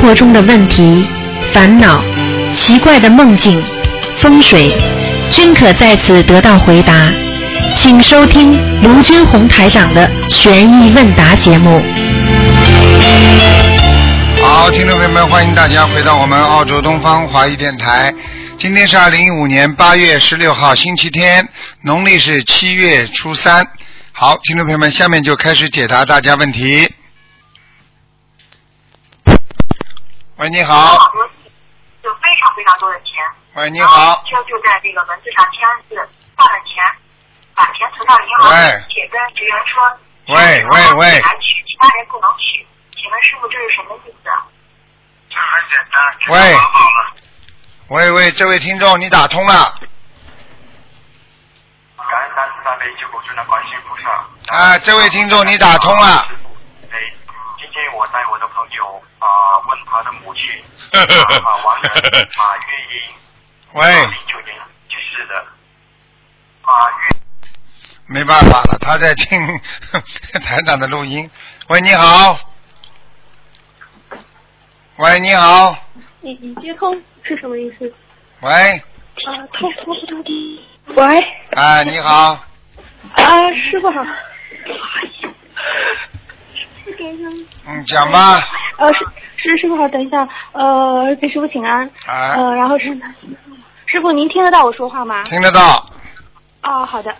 生活中的问题、烦恼、奇怪的梦境、风水，均可在此得到回答。请收听卢军红台长的《悬疑问答》节目。好，听众朋友们，欢迎大家回到我们澳洲东方华语电台。今天是二零一五年八月十六号，星期天，农历是七月初三。好，听众朋友们，下面就开始解答大家问题。喂，你好。有非常非常多的钱。喂，你好。就就在这个文字上签字，换了钱，把钱存到银行里，且跟职员说，喂喂喂，来取，其他人不能取。请问师傅，这是什么意思？这很简单。喂。喂喂，这位听众，你打通了。感恩大慈大悲救苦救难观世音菩萨。啊，这位听众，你打通了。天我带我的朋友啊问他的母亲 啊王人马月英，喂。零九年去世的啊月。没办法了，他在听 台长的录音。喂，你好。喂，你好。你你接通是什么意思？喂。啊，通通通通。喂。啊，你好。啊，师傅好。嗯，讲吧。呃，师师师傅好，等一下，呃，给师傅请安。啊。呃，然后是师傅，您听得到我说话吗？听得到。哦，好的。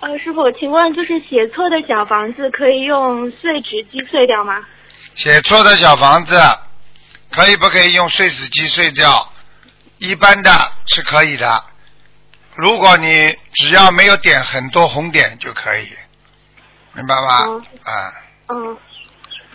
呃，师傅，请问就是写错的小房子可以用碎纸机碎掉吗？写错的小房子可以不可以用碎纸机碎掉？一般的是可以的，如果你只要没有点很多红点就可以，明白吗？哦啊，嗯，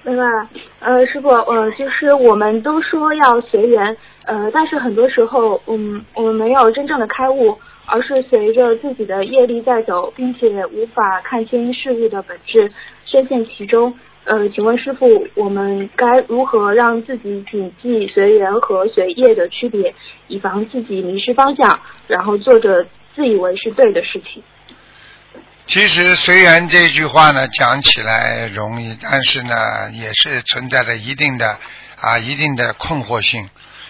明白了。呃，师傅，呃，其实我们都说要随缘，呃，但是很多时候，嗯，我们没有真正的开悟，而是随着自己的业力在走，并且无法看清事物的本质，深陷其中。呃，请问师傅，我们该如何让自己谨记随缘和随业的区别，以防自己迷失方向，然后做着自以为是对的事情？其实“随缘”这句话呢，讲起来容易，但是呢，也是存在着一定的啊一定的困惑性。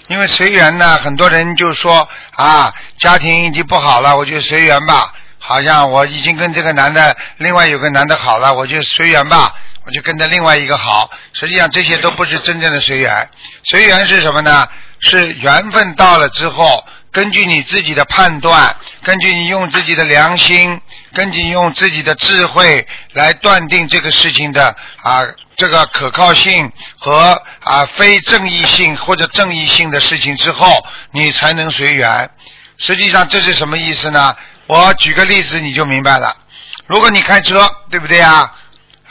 因为随缘呢，很多人就说啊，家庭已经不好了，我就随缘吧。好像我已经跟这个男的，另外有个男的好了，我就随缘吧，我就跟着另外一个好。实际上这些都不是真正的随缘。随缘是什么呢？是缘分到了之后，根据你自己的判断，根据你用自己的良心，根据用自己的智慧来断定这个事情的啊这个可靠性和啊非正义性或者正义性的事情之后，你才能随缘。实际上这是什么意思呢？我举个例子你就明白了。如果你开车，对不对啊？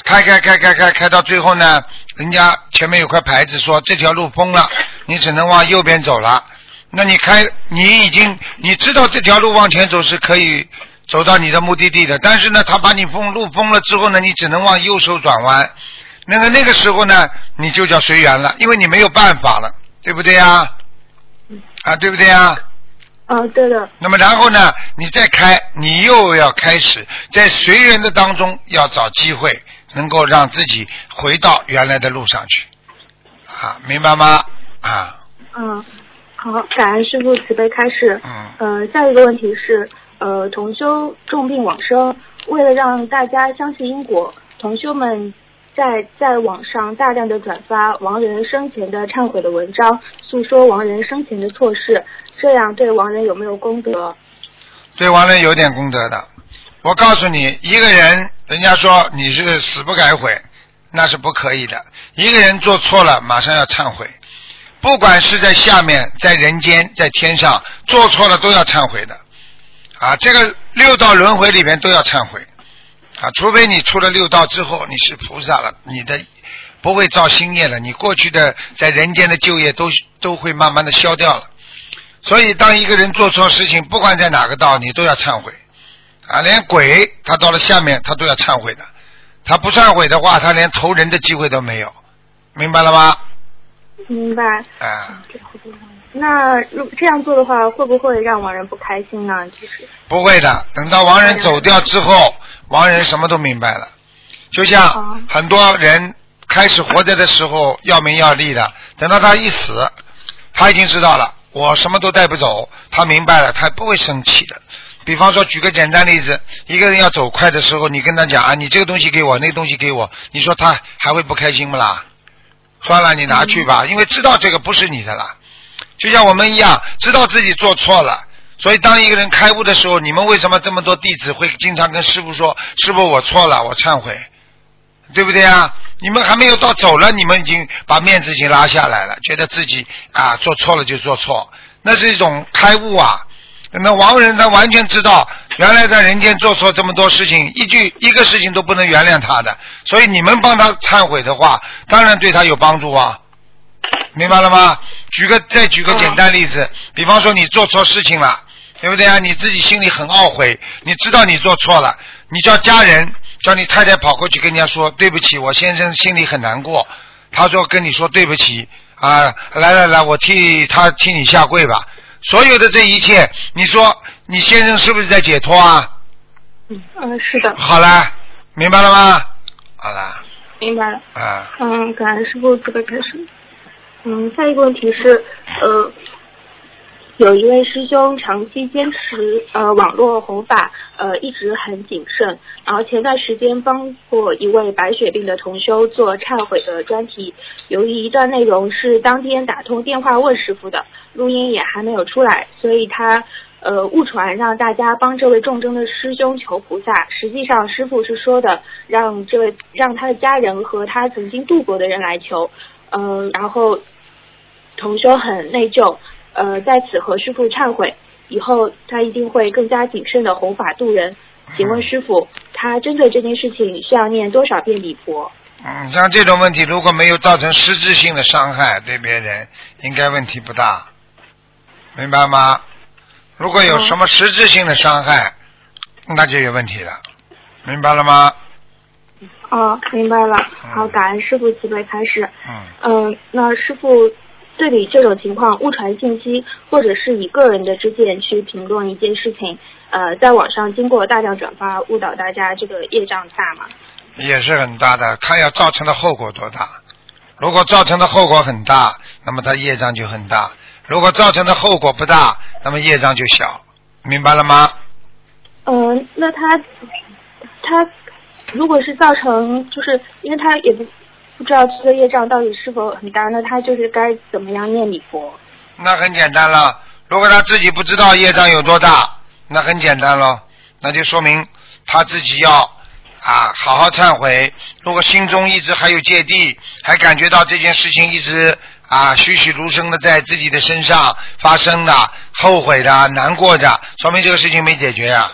开开开开开开到最后呢，人家前面有块牌子说这条路封了，你只能往右边走了。那你开，你已经你知道这条路往前走是可以走到你的目的地的，但是呢，他把你封路封了之后呢，你只能往右手转弯。那个那个时候呢，你就叫随缘了，因为你没有办法了，对不对呀？啊，对不对呀？啊、对的。那么然后呢，你再开，你又要开始在随缘的当中要找机会，能够让自己回到原来的路上去，啊，明白吗？啊，嗯，好，感恩师傅慈悲开示。嗯，呃，下一个问题是，呃，同修重病往生，为了让大家相信因果，同修们在在网上大量的转发亡人生前的忏悔的文章，诉说亡人生前的错事，这样对亡人有没有功德？对亡人有点功德的。我告诉你，一个人，人家说你是死不改悔，那是不可以的。一个人做错了，马上要忏悔，不管是在下面、在人间、在天上，做错了都要忏悔的。啊，这个六道轮回里面都要忏悔。啊，除非你出了六道之后你是菩萨了，你的不会造新业了，你过去的在人间的旧业都都会慢慢的消掉了。所以，当一个人做错事情，不管在哪个道，你都要忏悔。啊，连鬼他到了下面，他都要忏悔的。他不忏悔的话，他连投人的机会都没有，明白了吗？明白。啊，那如这样做的话，会不会让亡人不开心呢？就是不会的。等到亡人走掉之后，亡人什么都明白了。就像很多人开始活着的时候要名要利的，等到他一死，他已经知道了，我什么都带不走，他明白了，他不会生气的。比方说，举个简单例子，一个人要走快的时候，你跟他讲啊，你这个东西给我，那个东西给我，你说他还会不开心不啦？算了，你拿去吧，因为知道这个不是你的了。就像我们一样，知道自己做错了，所以当一个人开悟的时候，你们为什么这么多弟子会经常跟师傅说：“师傅，我错了，我忏悔。”对不对啊？你们还没有到走了，你们已经把面子已经拉下来了，觉得自己啊做错了就做错，那是一种开悟啊。那亡人他完全知道，原来在人间做错这么多事情，一句一个事情都不能原谅他的，所以你们帮他忏悔的话，当然对他有帮助啊。明白了吗？举个再举个简单例子，比方说你做错事情了，对不对啊？你自己心里很懊悔，你知道你做错了，你叫家人。叫你太太跑过去跟人家说对不起，我先生心里很难过。他说跟你说对不起啊，来来来，我替他替你下跪吧。所有的这一切，你说你先生是不是在解脱啊？嗯，是的。好了，明白了吗？好啦。明白了。啊。嗯，感恩师傅，这个开始。嗯，下一个问题是呃。有一位师兄长期坚持呃网络弘法，呃一直很谨慎。然后前段时间帮过一位白血病的同修做忏悔的专题，由于一段内容是当天打通电话问师傅的，录音也还没有出来，所以他呃误传让大家帮这位重症的师兄求菩萨。实际上师傅是说的让这位让他的家人和他曾经度过的人来求，嗯，然后同修很内疚。呃，在此和师傅忏悔，以后他一定会更加谨慎的弘法度人。请问师傅，他针对这件事情需要念多少遍礼佛？嗯，像这种问题，如果没有造成实质性的伤害对别人，应该问题不大，明白吗？如果有什么实质性的伤害，那就有问题了，明白了吗？哦，明白了。好，感恩师傅慈悲开示。嗯。嗯，那师傅。对比这种情况，误传信息或者是以个人的之见去评论一件事情，呃，在网上经过大量转发，误导大家，这个业障大吗？也是很大的，看要造成的后果多大。如果造成的后果很大，那么他业障就很大；如果造成的后果不大，那么业障就小。明白了吗？嗯，那他他如果是造成，就是因为他也不。不知道这个业障到底是否很大？那他就是该怎么样念礼佛？那很简单了。如果他自己不知道业障有多大，那很简单了，那就说明他自己要啊好好忏悔。如果心中一直还有芥蒂，还感觉到这件事情一直啊栩栩如生的在自己的身上发生的，后悔的、难过的，说明这个事情没解决呀。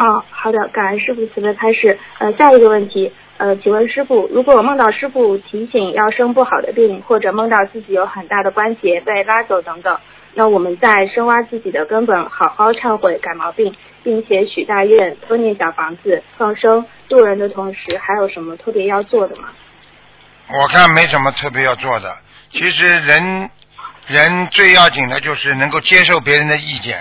哦，好的，感恩师傅慈悲开始。呃，下一个问题。呃，请问师傅，如果梦到师傅提醒要生不好的病，或者梦到自己有很大的关节被拉走等等，那我们在深挖自己的根本，好好忏悔改毛病，并且许大愿、多念小房子、放生渡人的同时，还有什么特别要做的吗？我看没什么特别要做的。其实人人最要紧的就是能够接受别人的意见。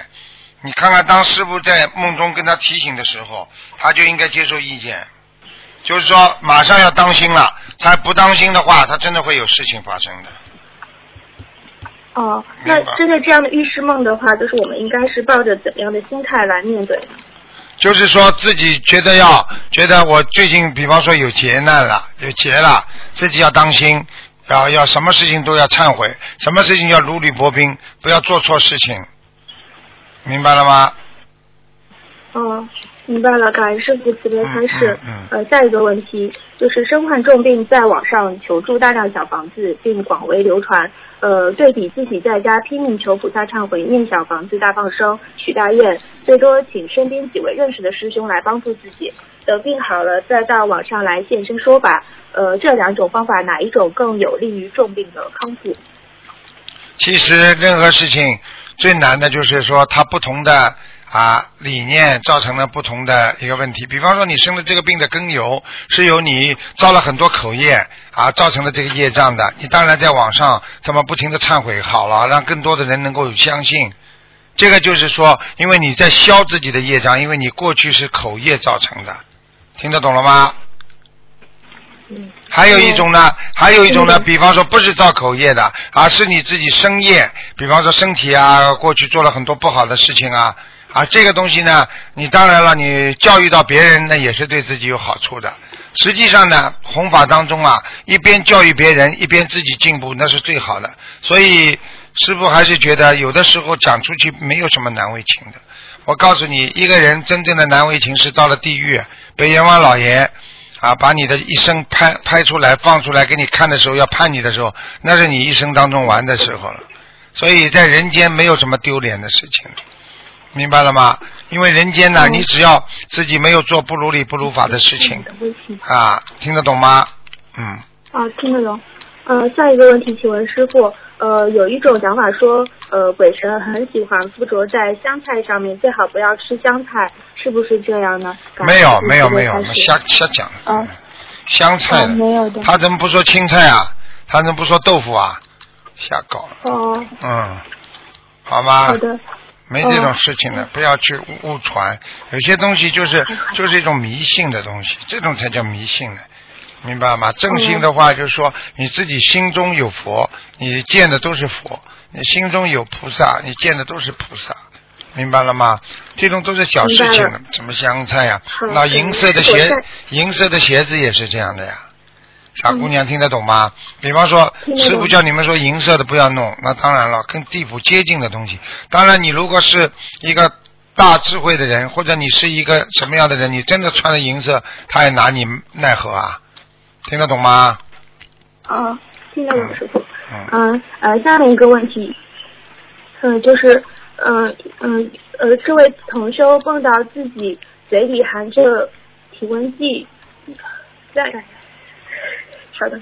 你看看，当师傅在梦中跟他提醒的时候，他就应该接受意见。就是说，马上要当心了。他不当心的话，他真的会有事情发生的。哦，那针对这样的预示梦的话，就是我们应该是抱着怎么样的心态来面对呢？就是说自己觉得要觉得我最近，比方说有劫难了，有劫了，自己要当心，要要什么事情都要忏悔，什么事情要如履薄冰，不要做错事情，明白了吗？哦。明白了，感恩师傅慈悲开示。呃，下一个问题就是身患重病，在网上求助大量小房子，并广为流传。呃，对比自己在家拼命求菩萨忏悔、念小房子、大放生、许大愿，最多请身边几位认识的师兄来帮助自己。等病好了，再到网上来现身说法。呃，这两种方法哪一种更有利于重病的康复？其实任何事情最难的就是说，它不同的。啊，理念造成了不同的一个问题。比方说，你生的这个病的根由是由你造了很多口业啊，造成了这个业障的。你当然在网上这么不停的忏悔，好了，让更多的人能够相信。这个就是说，因为你在消自己的业障，因为你过去是口业造成的，听得懂了吗？嗯还有一种呢，还有一种呢，嗯比方说不是造口业的，而是你自己生业，比方说身体啊，过去做了很多不好的事情啊，啊，这个东西呢，你当然了，你教育到别人，那也是对自己有好处的。实际上呢，弘法当中啊，一边教育别人，一边自己进步，那是最好的。所以师傅还是觉得，有的时候讲出去没有什么难为情的。我告诉你，一个人真正的难为情是到了地狱，被阎王老爷啊把你的一生拍拍出来放出来给你看的时候，要判你的时候，那是你一生当中玩的时候了。所以在人间没有什么丢脸的事情，明白了吗？因为人间呢，嗯你只要自己没有做不如理不如法的事情啊，听得懂吗？嗯，啊，听得懂。呃，下一个问题，请问师傅，呃，有一种讲法说，呃，鬼神很喜欢附着在香菜上面，最好不要吃香菜，是不是这样呢？没有没有没有开，始瞎瞎讲。啊香菜啊没有的他怎么不说青菜啊？他怎么不说豆腐啊？瞎搞。哦，嗯，好吧。好的。没这种事情的，不要去误误传。有些东西就是就是一种迷信的东西，这种才叫迷信呢，明白吗？正心的话就是说你自己心中有佛，你见的都是佛；你心中有菩萨，你见的都是菩萨。明白了吗？这种都是小事情什么香菜呀、好那银色的鞋，银色的鞋子也是这样的呀。傻姑娘听得懂吗？比方说，师傅叫你们说银色的不要弄，那当然了，跟地府接近的东西。当然，你如果是一个大智慧的人，或者你是一个什么样的人，你真的穿了银色，他也拿你奈何啊？听得懂吗？啊，听得懂师傅。嗯，嗯呃，下面一个问题，嗯、就是，嗯嗯呃，这位同修梦到自己嘴里含着体温计，在，稍等，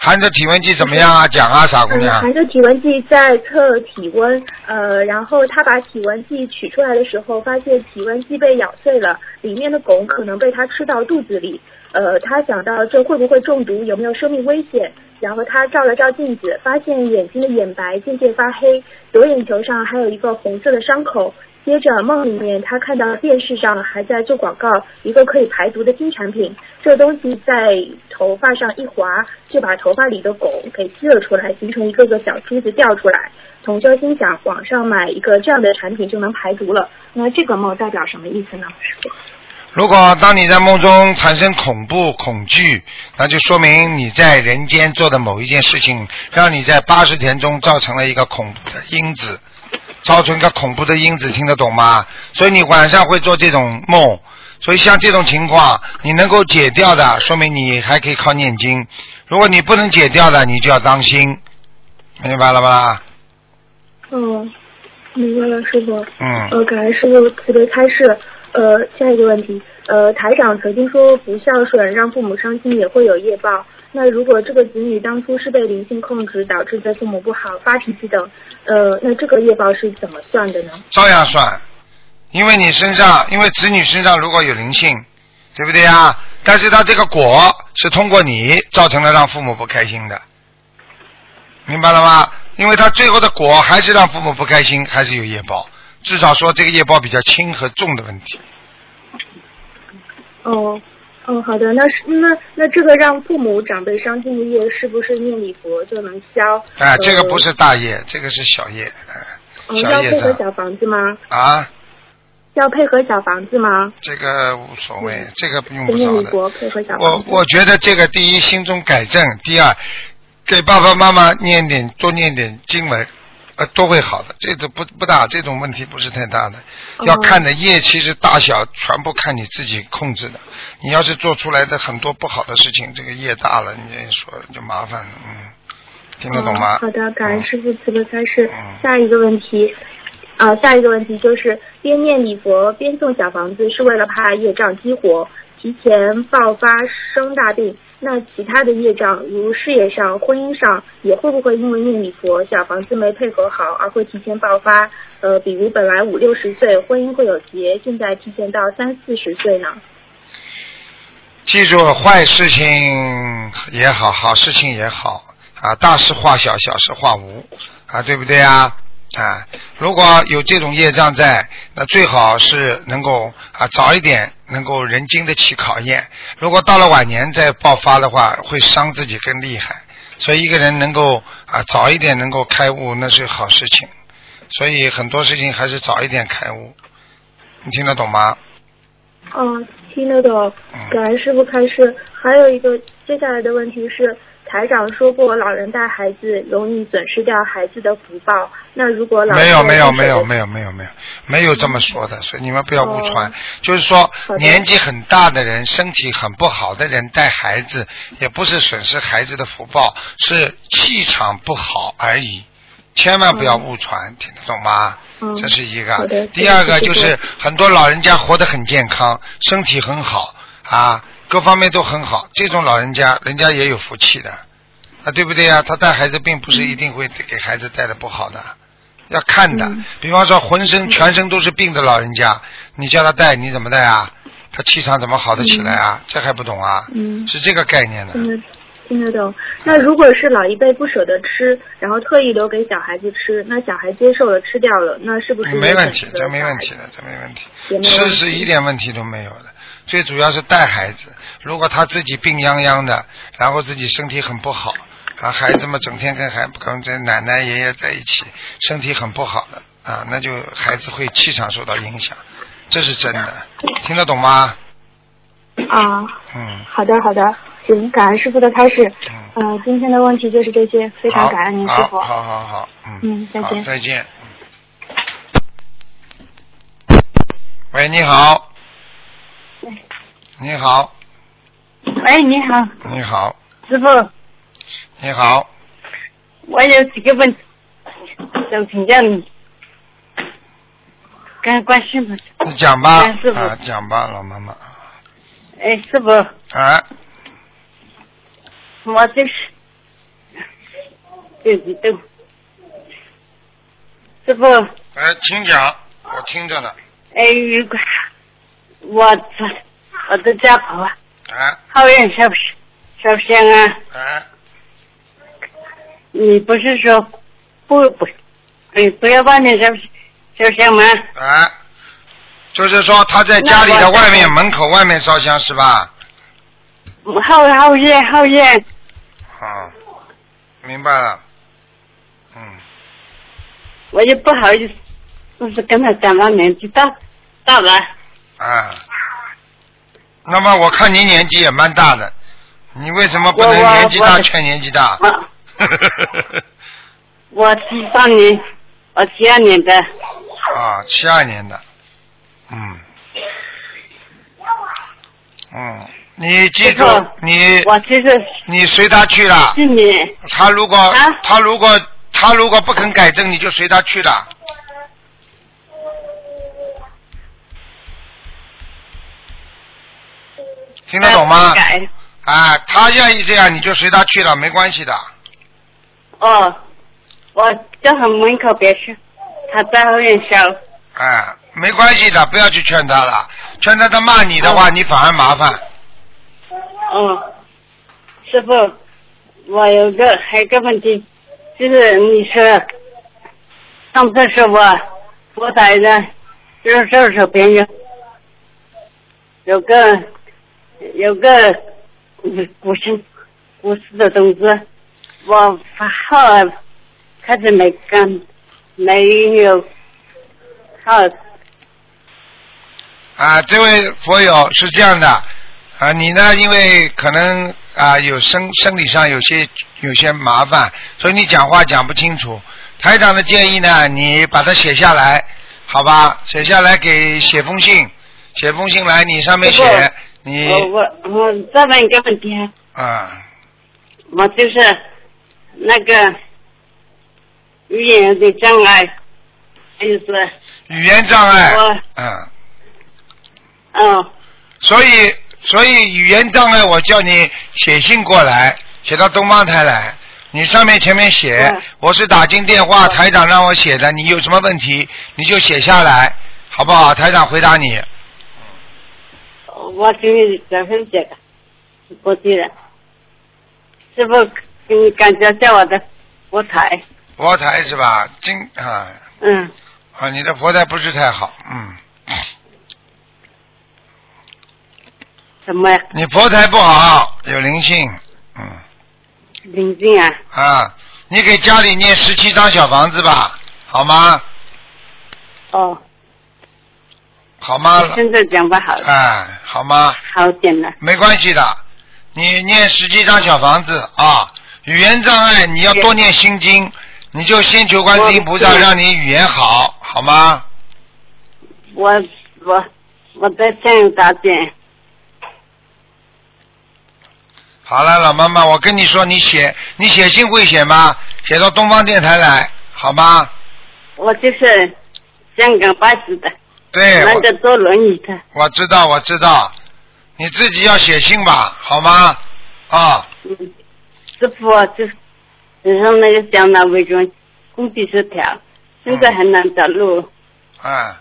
含着体温计怎么样啊？讲啊，傻姑嗯，娘。含着体温计在测体温，呃，然后他把体温计取出来的时候，发现体温计被咬碎了，里面的汞可能被他吃到肚子里。呃，他想到这会不会中毒，有没有生命危险？然后他照了照镜子，发现眼睛的眼白渐渐发黑，左眼球上还有一个红色的伤口。接着梦里面，他看到电视上还在做广告，一个可以排毒的新产品。这东西在头发上一划，就把头发里的汞给吸了出来，形成一个个小珠子掉出来。同修心想，网上买一个这样的产品就能排毒了。那这个梦代表什么意思呢？师傅？如果当你在梦中产生恐怖、恐惧，那就说明你在人间做的某一件事情，让你在八十天中造成了一个恐怖的因子，造成一个恐怖的因子，听得懂吗？所以你晚上会做这种梦，所以像这种情况，你能够解掉的，说明你还可以靠念经；如果你不能解掉的，你就要当心，明白了吧？嗯，明白了，师傅。嗯，呃，感恩师傅慈悲开示。呃，下一个问题，呃，台长曾经说不孝顺让父母伤心也会有业报。那如果这个子女当初是被灵性控制，导致对父母不好、发脾气等，呃，那这个业报是怎么算的呢？照样算，因为你身上，因为子女身上如果有灵性，对不对呀？但是他这个果是通过你造成了让父母不开心的，明白了吗？因为他最后的果还是让父母不开心，还是有业报，至少说这个业报比较轻和重的问题。哦，嗯，好的，那是那那这个让父母长辈伤心的业，是不是念礼佛就能消？哎，这个不呃是大业，这个是小业，要配合小房子吗？啊，要配合小房子吗？这个无所谓嗯，这个用不着的。配合小我。我觉得这个第一心中改正，第二给爸爸妈妈念点多念点经文，呃，都会好的。这个不不大，这种问题不是太大的。哦要看的业其实大小全部看你自己控制的。你要是做出来的很多不好的事情，这个业大了，你说就麻烦了，嗯，听得懂吗？哦好的，感恩嗯师傅慈悲开示。嗯下一个问题，啊、下一个问题就是边念礼佛边送小房子，是为了怕业障激活，提前爆发生大病。那其他的业障，如事业上、婚姻上，也会不会因为念礼佛小房子没配合好而会提前爆发？呃，比如本来五六十岁婚姻会有结，现在提前到三四十岁呢？记住，坏事情也好，好事情也好啊，大事化小，小事化无啊，对不对啊？啊，如果有这种业障在，那最好是能够啊早一点能够人经得起考验。如果到了晚年再爆发的话，会伤自己更厉害。所以一个人能够啊早一点能够开悟，那是好事情。所以很多事情还是早一点开悟。你听得懂吗？嗯，听得懂。嗯感恩师傅开示。还有一个接下来的问题是，台长说过，老人带孩子容易损失掉孩子的福报。那如果老人没有没有没有有没有没有没有没有这么说的，所以你们不要误传。哦就是说年纪很大的人、身体很不好的人带孩子，也不是损失孩子的福报，是气场不好而已。千万不要误传，听得懂吗？嗯这是一个。第二个就是很多老人家活得很健康，身体很好啊，各方面都很好，这种老人家人家也有福气的啊，对不对呀？他带孩子并不是一定会给孩子带的不好的。要看的，嗯比方说浑身全身都是病的老人家，你叫他带，你怎么带啊？他气场怎么好得起来啊？这还不懂啊？嗯是这个概念的。听得听得懂。那如果是老一辈不舍得吃，然后特意留给小孩子吃，那小孩接受了吃掉了，那是不是没问题这没问题的，这没问题。吃是一点问题都没有的，最主要是带孩子。如果他自己病殃殃的，然后自己身体很不好，啊，孩子们整天跟孩跟这奶奶爷爷在一起，身体很不好的啊，那就孩子会气场受到影响，这是真的，听得懂吗？啊？嗯。好的好的，行，感恩师傅的开始。嗯呃，今天的问题就是这些，非常感恩您师傅。好好好好，嗯，好嗯再见再见。喂，你好。你好，喂，你好，你好，师傅，你好，我有几个问题想请教你。跟关师傅，你讲吧，啊，讲吧，老妈妈，哎，师傅，啊，我就是对激动。师傅，哎，请讲，我听着呢，哎，如果我这我的家婆啊，哎，后院烧不烧香啊？哎，你不是说不不，哎，不要外面烧烧香吗？啊，就是说他在家里的外面门口外面烧香是吧？后后院后院，啊，明白了，嗯，我也不好意思，就是跟他讲到年纪大大了，啊，那么我看你年纪也蛮大的，你为什么不能年纪大劝年纪大？我 我七三年，我七二年的，啊，七二年的，嗯，嗯，你记住，你我其实你随他去了，是你他如果、啊？他如果他如果不肯改正，你就随他去了。听得懂吗？改。啊，他愿意这样，你就随他去了，没关系的。哦，我叫他门口别去，他在后面笑。哎，没关系的，不要去劝他了。劝他他骂你的话，哦你反而麻烦。嗯，师傅，我有个还有个问题，就是你说上次是我佛台的右手手边有有个有个嗯古生古市的东西，我发号开始没干没有好啊，这位佛友是这样的，啊，你呢，因为可能啊有生生理上有些有些麻烦，所以你讲话讲不清楚。台长的建议呢，你把它写下来，好吧？写下来给写封信，写封信来，你上面写你我我我再问一个问题啊。啊我就是那个语言的障碍，还有是，语言障碍我，嗯，嗯，所以所以语言障碍，我叫你写信过来，写到东方台来。你上面前面写嗯，我是打进电话，台长让我写的，你有什么问题你就写下来，好不好？台长回答你。我给你这份写的，过去了，师傅给你感觉下我的佛台，佛台是吧？今啊，嗯，啊，你的佛台不是太好，嗯，什么呀？你佛台不好，有灵性，嗯，灵性啊？啊，你给家里念十七张小房子吧，好吗？哦，好吗？现在讲不好，哎，好吗？好点了。没关系的，你念十七张小房子啊。语言障碍你要多念心经，你就先求观世音菩萨让你语言好，好吗？我我我在想打点，好了，老妈妈，我跟你说，你写你写信会写吗？写到东方电台来，好吗？我就是香港巴士的，对，我那个坐轮椅的。我知道，我知道，你自己要写信吧，好吗？啊，嗯，师傅就身上那个小脑微中工地失调，现在很难走路。嗯，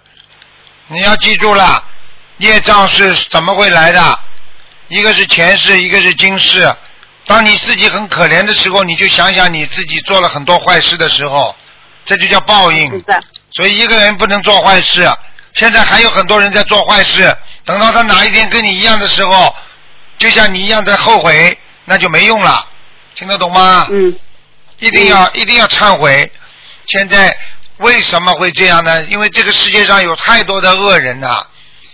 你要记住了，业障是怎么会来的？一个是前世，一个是今世。当你自己很可怜的时候，你就想想你自己做了很多坏事的时候，这就叫报是应。的，所以一个人不能做坏事。现在还有很多人在做坏事，等到他哪一天跟你一样的时候，就像你一样在后悔，那就没用了。听得懂吗？嗯一定要一定要忏悔。现在为什么会这样呢？因为这个世界上有太多的恶人呐、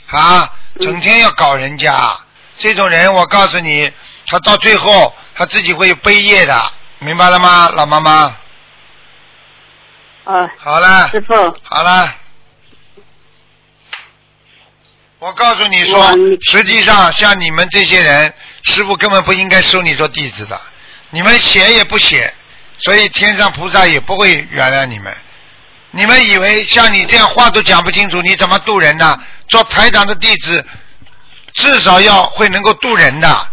啊，整天要搞人家。这种人，我告诉你，他到最后他自己会背业的，明白了吗，老妈妈？啊，好了，师傅，好了。我告诉你说，实际上像你们这些人，师傅根本不应该收你做弟子的。你们写也不写，所以天上菩萨也不会原谅你们。你们以为像你这样话都讲不清楚，你怎么渡人呢？做台长的弟子，至少要会能够渡人的，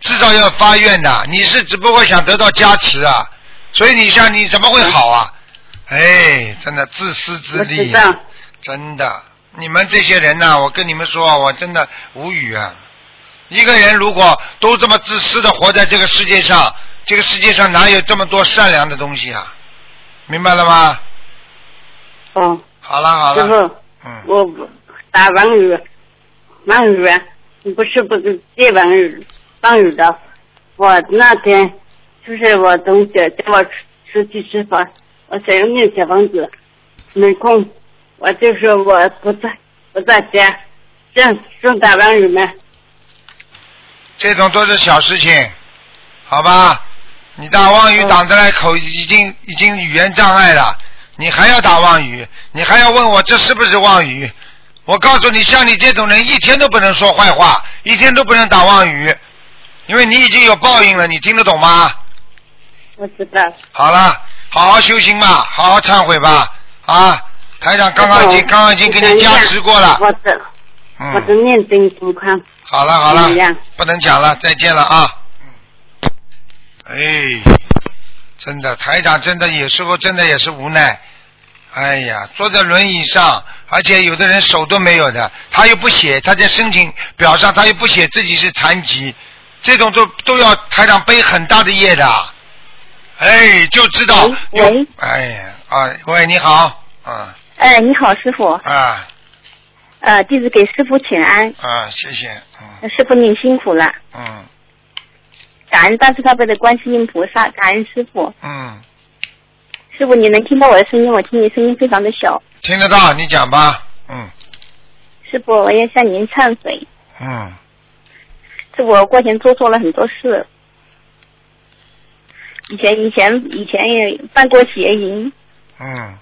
至少要发愿的。你是只不过想得到加持啊，所以你像你怎么会好啊？哎，真的自私自利真的，你们这些人呐、我跟你们说，我真的无语啊！一个人如果都这么自私的活在这个世界上，这个世界上哪有这么多善良的东西啊？明白了吗？哦，好了好了师傅我打网语，网语啊，不是不是借网语，网语的。我那天就是我同学叫我出出去吃饭，我想要念小房子，没空，我就说我不在不在家，这样算打网语吗？这种都是小事情，好吧？你打妄语嗯挡着来口已经已经语言障碍了，你还要打妄语，你还要问我这是不是妄语？我告诉你，像你这种人，一天都不能说坏话，一天都不能打妄语，因为你已经有报应了，你听得懂吗？我知道。好了，好好修行吧，好好忏悔吧，啊！台长刚刚已经刚刚已经给你加持过了，我的我的嗯，念经情况，好了好了不能讲了，再见了啊！哎，真的，台长真的有时候真的也是无奈。哎呀，坐在轮椅上，而且有的人手都没有的，他又不写，他在申请表上他又不写自己是残疾，这种都都要台长背很大的业的。哎，就知道有喂喂，哎呀啊，喂，你好，啊。哎，你好，师傅，啊。呃，弟子给师傅请安，啊，谢谢，嗯。师傅您辛苦了，嗯感恩大慈大悲的观世音菩萨，感恩师傅，嗯，师傅你能听到我的声音，我听你声音非常的小，听得到，你讲吧，嗯。师傅我要向您忏悔，嗯。师傅我过前做错了很多事，以前以前以前也犯过邪淫，嗯。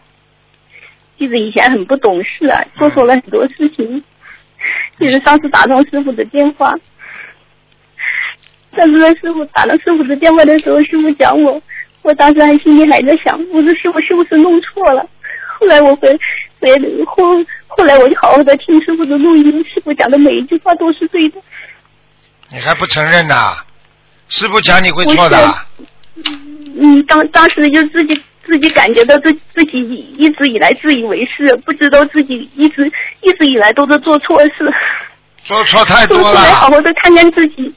弟子以前很不懂事啊，做错了很多事情。就是上次打通师傅的电话，上次在师傅打了师傅的电话的时候，师傅讲我，我当时还心里还在想，我说师傅是不是弄错了？后来我回回后后来我就好好的听师傅的录音，师傅讲的每一句话都是对的。你还不承认呐？师傅讲你会错的，嗯，当当时就自己自己感觉到自自己一直以来自以为是，不知道自己一直一直以来都在做错事。做错太多后来好。好的看看自己，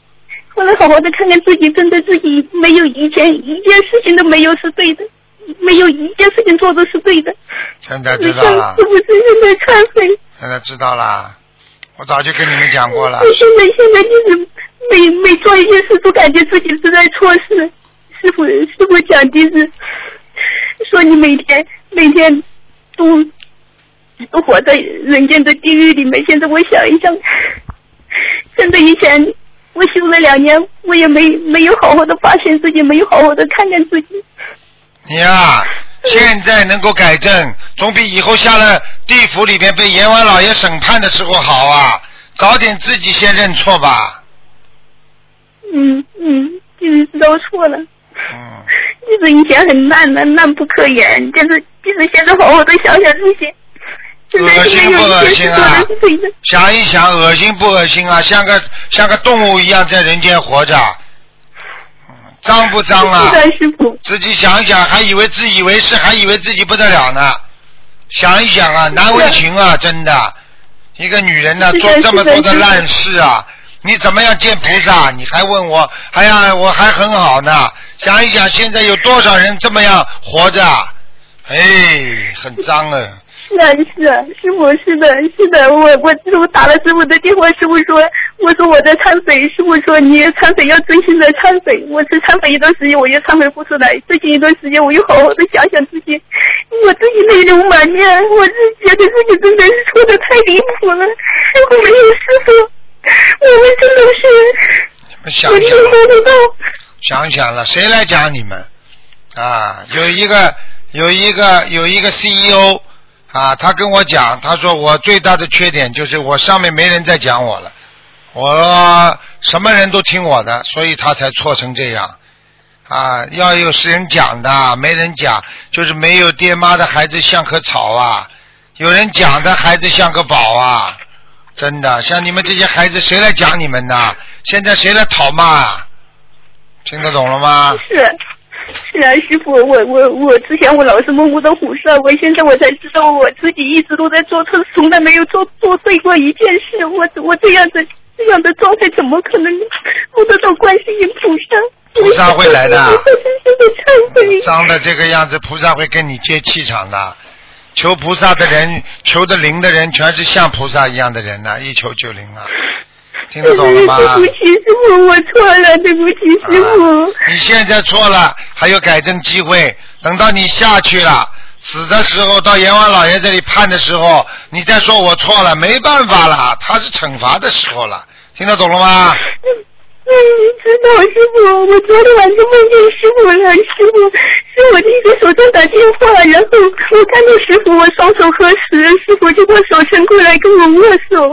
后来好好的看看自己，真的自己没有以前一件事情都没有是对的，没有一件事情做的是对的。现在知道了是不是正在忏悔。现在知道了，我早就跟你们讲过了我。现在现在就是每每做一件事都感觉自己是在错事。师傅师傅讲的是说你每天每天都都活在人间的地狱里面。现在我想一想，真的以前我修了两年，我也没没有好好的发现自己，没有好好的看看自己。你呀、现在能够改正，总比以后下了地府里边被阎王老爷审判的时候好啊！早点自己先认错吧。嗯嗯，就是知道错了。嗯，就是以前很烂的，烂不可言。但是，就是现在好好的想想这些，恶心不恶心啊。想一想，恶心不恶心啊？像个像个动物一样在人间活着，嗯脏不脏啊？自己想一想，还以为自以为是，还以为自己不得了呢。想一想啊，难为情啊，真的。一个女人呢、做这么多的的烂事啊，你怎么样见菩萨？你还问我？哎呀，我还很好呢。想一想，现在有多少人这么样活着？哎，很脏啊。是啊是啊，师傅是的是的，我我师傅打了师傅的电话，师傅说我说我在忏悔，师傅说你忏悔要真心的忏悔，我是忏悔一段时间我又忏悔不出来，最近一段时间我又好好的想想自己，我自己泪流满面，我是觉得自己真的是错的太离谱了，师傅没有师傅，我们真的是你们想想啊，做不到。想想了，谁来讲你们？啊，有一个有一个有一个 CEO 啊，他跟我讲，他说我最大的缺点就是我上面没人再讲我了，我什么人都听我的，所以他才错成这样。啊，要有是人讲的，没人讲，就是没有爹妈的孩子像棵草啊，有人讲的孩子像个宝啊，真的，像你们这些孩子，谁来讲你们呢？现在谁来讨骂？听得懂了吗？是是啊，师傅，我我我之前我老是梦不到虎视，我现在我才知道我自己一直都在做错，从来没有做做对过一件事。我我这样子这样的状态怎么可能不得到观世音菩萨？菩萨会来的我真心的忏悔。脏的这个样子，菩萨会跟你接气场的。求菩萨的人，求的灵的人，全是像菩萨一样的人呐、一求就灵啊！听得懂了吗？对不起，师傅，我错了，对不起，师傅。啊你现在错了，还有改正机会。等到你下去了，死的时候到阎王老爷这里判的时候，你再说我错了，没办法了，他是惩罚的时候了。听得懂了吗？嗯，知道师傅，我昨天晚上梦见师傅了，师傅是我的一个手上打电话，然后我看到师傅，我双手合十，师傅就把手伸过来跟我握手，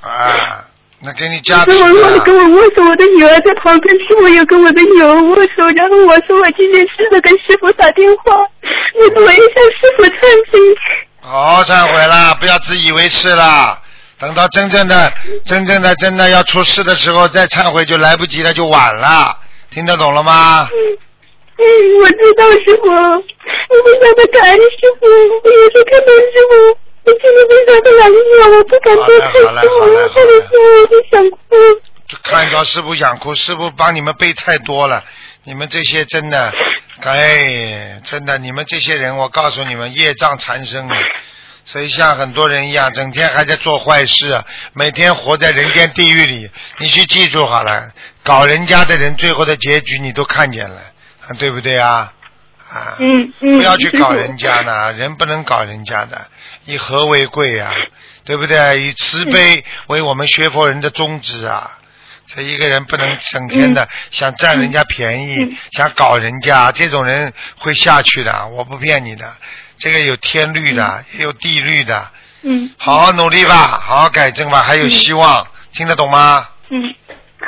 啊，那给你加持跟我握了跟。我握手，我的女儿在旁边，师傅也跟我的女儿握手，然后我说我今天试着跟师傅打电话，我说我也向师傅忏悔。好好忏悔啦，不要自以为是啦。等到真正的、真正的、真的要出事的时候再忏悔就来不及了，就晚了。听得懂了吗？嗯，我知道师傅，我非常的感恩师傅，我有时候看到师傅，我心里非常的难过，我不敢多看师好嘞好嘞傅，我看到师傅我就想哭。看到师傅想哭，师傅帮你们背太多了，你们这些真的，哎，真的，你们这些人，我告诉你们，业障缠身了。所以像很多人一样，整天还在做坏事，每天活在人间地狱里。你去记住好了，搞人家的人最后的结局你都看见了，对不对啊？啊，嗯嗯，不要去搞人家呢，人不能搞人家的，以和为贵啊，对不对？以慈悲为我们学佛人的宗旨啊。这一个人不能整天的想占人家便宜，嗯。想搞人家，这种人会下去的，我不骗你的。这个有天律的，也有地律的，嗯。好好努力吧，好好改正吧，还有希望，听得懂吗？嗯，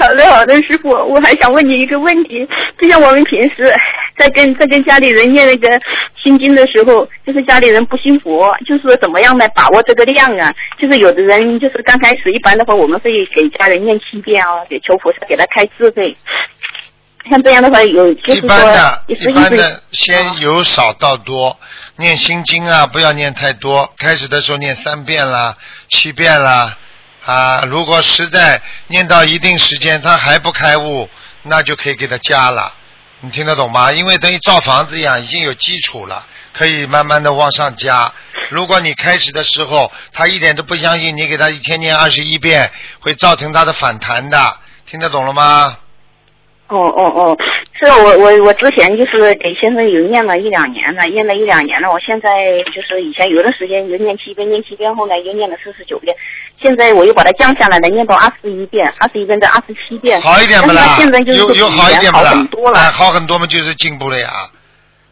好的好的，师傅，我还想问你一个问题，就像我们平时在跟在跟家里人念那个心经的时候，就是家里人不信佛，就是说怎么样来把握这个量啊？就是有的人就是刚开始，一般的话我们会给家人念七遍哦，给求菩萨给他开智慧。像这样的话，有就一般是说的，一般的，先由少到多，念心经啊，不要念太多。开始的时候念三遍啦，七遍啦，啊，如果实在念到一定时间他还不开悟，那就可以给他加了。你听得懂吗？因为等于造房子一样，已经有基础了，可以慢慢的往上加。如果你开始的时候他一点都不相信，你给他一天念二十一遍，会造成他的反弹的。听得懂了吗？哦哦哦，是我我我之前就是给先生有念了一两年了，念了一两年了。我现在就是以前有的时间就念七遍，念七遍，后来又念了四十九遍，现在我又把它降下来了，念到二十一遍，二十一遍到二十七遍。好一点不啦？现在就是好好一点不啦？很多了。哎，好很多嘛，就是进步了呀，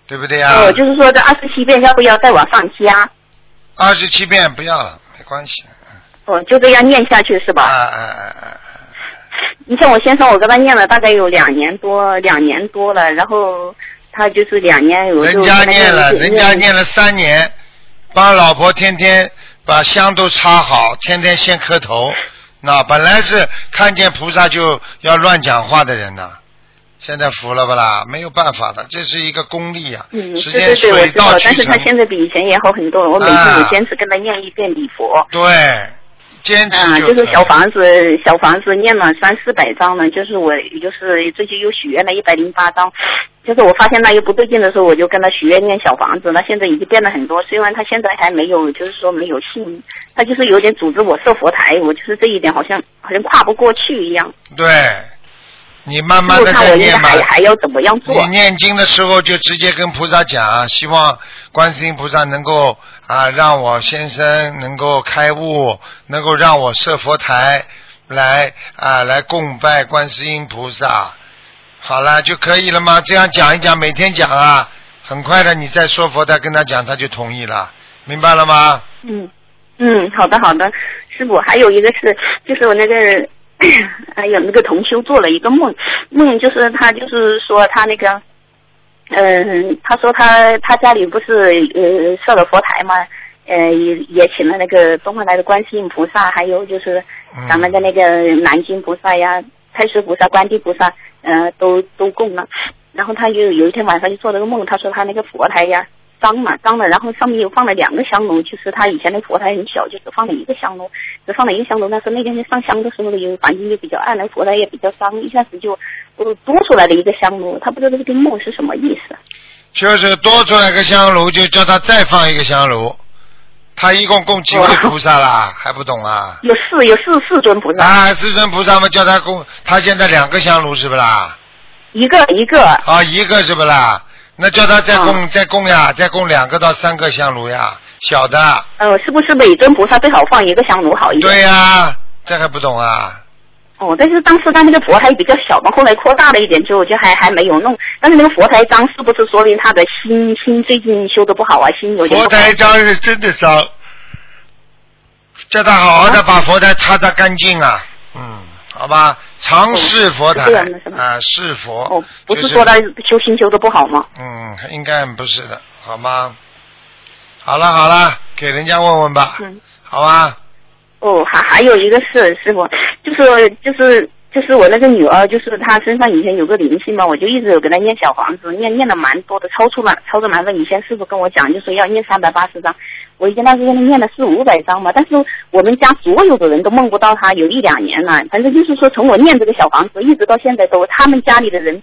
对不对呀？哦，就是说这二十七遍要不要再往上加？二十七遍不要了，没关系。哦，就这样念下去是吧？啊啊啊啊，你像我先生，我跟他念了大概有两年多，两年多了，然后他就是两年，有人家念了，人家念了三年，帮老婆天天把香都插好，天天先磕头。那本来是看见菩萨就要乱讲话的人呐、现在服了不啦？没有办法了，这是一个功力啊，嗯，时间对对对，我水知道到，渠成但是他。现在比以前也好很多了。我每啊次我坚持跟他念一遍礼佛，对，坚持啊，就就是小房子，小房子念了三四百张了，就是我就是最近又许愿了一百零八张，就是我发现那又不对劲的时候，我就跟他许愿念小房子，那现在已经变了很多。虽然他现在还没有，就是说没有信，他就是有点组织我设佛台，我就是这一点好像好像跨不过去一样。对，你慢慢的在念嘛。还还要怎么样做你？念经的时候就直接跟菩萨讲，希望观世音菩萨能够啊让我先生能够开悟，能够让我设佛台来啊来供拜观世音菩萨。好了就可以了吗？这样讲一讲，每天讲啊，很快的你再说佛台跟他讲，他就同意了，明白了吗？嗯嗯，好的好的，师傅，还有一个是，就是我那个，还有那个同修做了一个梦，梦就是他就是说他那个，嗯、他说他他家里不是呃设了佛台嘛，呃也也请了那个东方来的观世音菩萨，还有就是嗯咱们的那个南京菩萨呀、太师菩萨、观地菩萨，呃都都供了。然后他就有一天晚上就做了个梦，他说他那个佛台呀脏嘛脏了，然后上面又放了两个香炉，就是他以前的佛台很小，就只放了一个香炉，只放了一个香炉。但是那天上香的时候呢，有环境就比较暗，那佛台也比较脏，一下子就呃多出来了一个香炉，他不知道这个梦是什么意思。就是多出来个香炉，就叫他再放一个香炉。他一共供几位菩萨啦？还不懂啊？有四有四四尊菩萨，啊，四尊菩萨嘛，叫他供，他现在两个香炉是不啦？一个一个啊，一个是不啦？那叫他再供、再供呀，再供两个到三个香炉呀，小的。呃，是不是每尊菩萨最好放一个香炉好一点？对呀、这还不懂啊？哦，但是当时他那个佛台比较小嘛，后来扩大了一点，之后就还还没有弄。但是那个佛台脏，是不是说明他的心心最近修的不好啊？心有点佛。台脏是真的脏，叫他好好的把佛台擦擦干净啊。嗯，好吧，常侍佛台啊，是佛。哦，不是说他修心修的不好吗？嗯，应该不是的，好吗？好了好了，给人家问问吧，嗯。好吧？哦，还还有一个事，师傅，就是就是就是我那个女儿，就是她身上以前有个灵性嘛，我就一直有给她念小房子，念念了蛮多的，超出了超出蛮多。以前师傅跟我讲，就说要念三百八十张，我已经那时候念了四五百张嘛，但是我们家所有的人都梦不到他，有一两年了。反正就是说，从我念这个小房子一直到现在都，他们家里的人。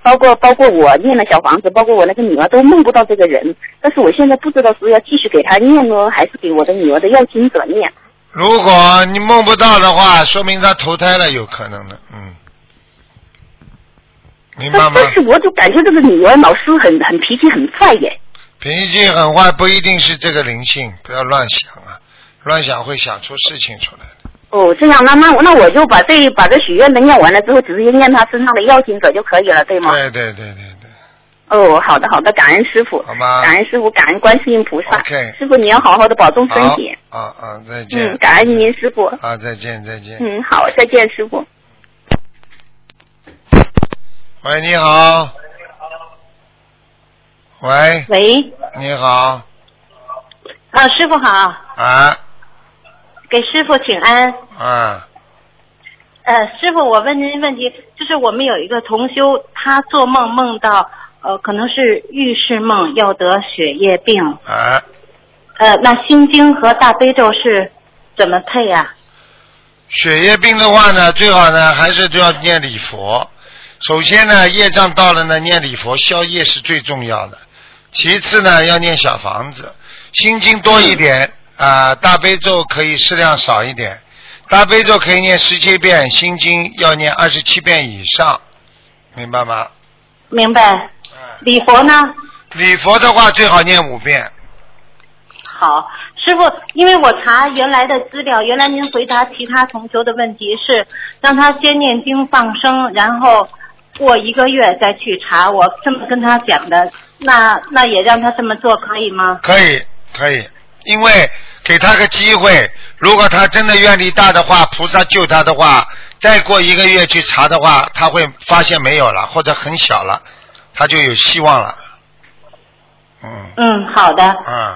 包括包括我念了小房子，包括我那个女儿都梦不到这个人，但是我现在不知道是要继续给他念呢，还是给我的女儿的要经者念。如果你梦不到的话，说明他投胎了，有可能的，嗯，明白吗？但但是我就感觉这个女儿老是很很脾气很坏耶。脾气很坏不一定是这个灵性，不要乱想啊，乱想会想出事情出来的。哦，这样，那那那我就把这把这许愿的念完了之后，直接念他身上的要经者就可以了，对吗？对对对对对，哦，好的好的，感恩师傅，好吗感恩师傅，感恩观世音菩萨。OK 师傅你要好好的保重身好体。啊啊，再见。嗯，感恩您师傅。啊，再见再见。嗯，好，再见师傅。喂，你好。喂，喂，你好，啊，师傅好，啊给师傅请安。啊，呃，师傅，我问您问题，就是我们有一个同修，他做梦梦到，呃，可能是预示梦，要得血液病。啊，呃，那心经和大悲咒是怎么配呀、血液病的话呢，最好呢还是就要念礼佛。首先呢，业障到了呢，念礼佛消业是最重要的。其次呢，要念小房子，心经多一点啊、大悲咒可以适量少一点。大悲咒可以念十七遍，心经要念二十七遍以上，明白吗？明白。礼佛呢？礼佛的话最好念五遍。好，师傅，因为我查原来的资料，原来您回答其他同学的问题是让他先念经放生，然后过一个月再去查。我这么跟他讲的，那那也让他这么做可以吗？可以，可以，因为给他个机会，如果他真的愿力大的话，菩萨救他的话，再过一个月去查的话，他会发现没有了，或者很小了，他就有希望了。嗯嗯，好的。嗯，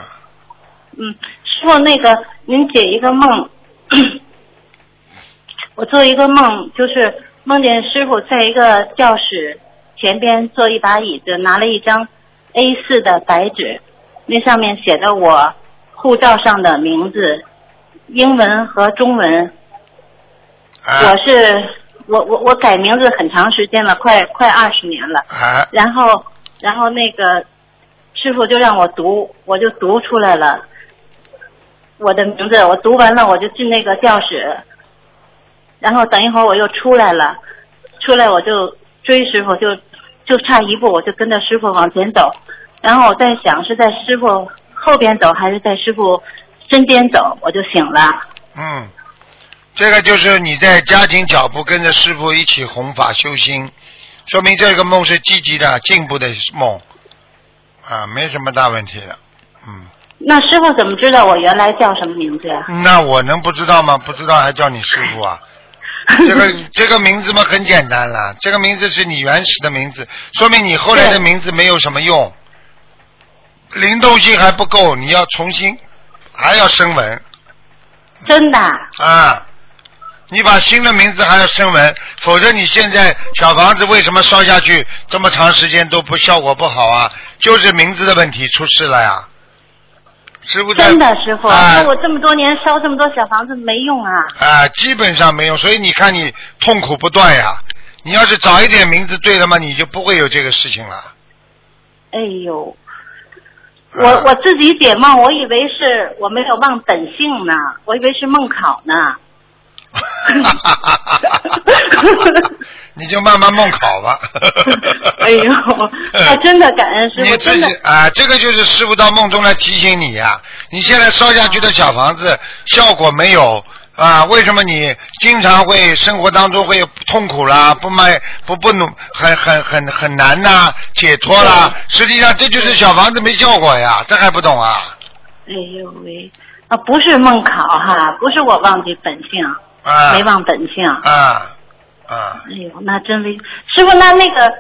嗯，师傅，那个您解一个梦，我做一个梦，就是梦见师傅在一个教室前边坐一把椅子，拿了一张 A 4的白纸，那上面写着我护照上的名字，英文和中文。啊我是我我我改名字很长时间了，快快二十年了。啊然后然后那个师傅就让我读，我就读出来了我的名字。我读完了，我就进那个教室，然后等一会儿我又出来了，出来我就追师傅，就就差一步，我就跟着师傅往前走。然后我在想是在师傅后边走还是在师傅身边走，我就醒了。嗯，这个就是你在加紧脚步，跟着师傅一起弘法修心，说明这个梦是积极的、进步的梦，啊，没什么大问题的。嗯，那师傅怎么知道我原来叫什么名字呀？那我能不知道吗？不知道还叫你师傅啊？这个这个名字嘛很简单了，这个名字是你原始的名字，说明你后来的名字没有什么用，灵动性还不够，你要重新还要声纹真的？啊！你把新的名字还要声纹，否则你现在小房子为什么烧下去这么长时间都不效果不好啊？就是名字的问题出事了呀。师傅真的，师傅，啊那我这么多年烧这么多小房子没用啊。啊，基本上没用，所以你看你痛苦不断呀。你要是早一点名字对了嘛，你就不会有这个事情了。哎呦，我我自己解梦，我以为是我没有忘本性呢，我以为是梦考呢。你就慢慢梦考吧。哎呦，啊，真的感恩师傅，你自真的己啊，这个就是师傅到梦中来提醒你呀、你现在烧下去的小房子效果没有啊？为什么你经常会生活当中会有痛苦啦，不卖不不努很很很很难呐、解脱啦？实际上这就是小房子没效果呀，这还不懂啊？哎呦喂，啊，不是梦考哈，不是我忘记本性，啊没忘本性。啊啊！哎呦，那真危！师傅，那那个，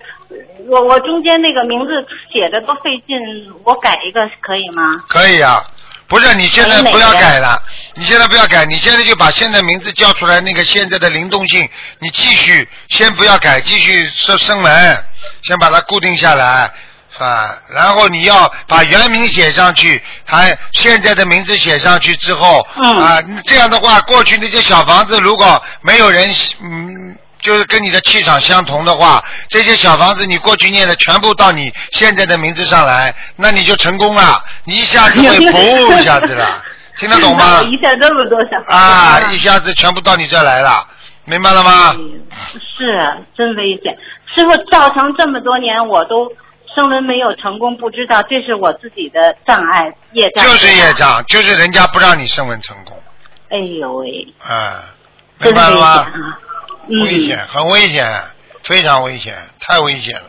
我我中间那个名字写的都费劲，我改一个可以吗？可以啊，不是你现在不要改了，你现在不要改，你现在就把现在名字叫出来，那个现在的灵动性，你继续先不要改，继续升升门，先把它固定下来。是吧？然后你要把原名写上去，还现在的名字写上去之后，嗯啊，这样的话，过去那些小房子如果没有人，嗯，就是跟你的气场相同的话，这些小房子你过去念的全部到你现在的名字上来，那你就成功了，你一下子会 噗一下子了，听得懂吗？一下这么多小房子啊，一下子全部到你这来了，明白了吗？是真危险。师傅造成这么多年，我都声纹没有成功，不知道这是我自己的障碍业障。就是业。障，就是人家不让你升温成功，哎呦喂，啊，明白了吗？啊！嗯危险，很危险，非常危险，太危险了。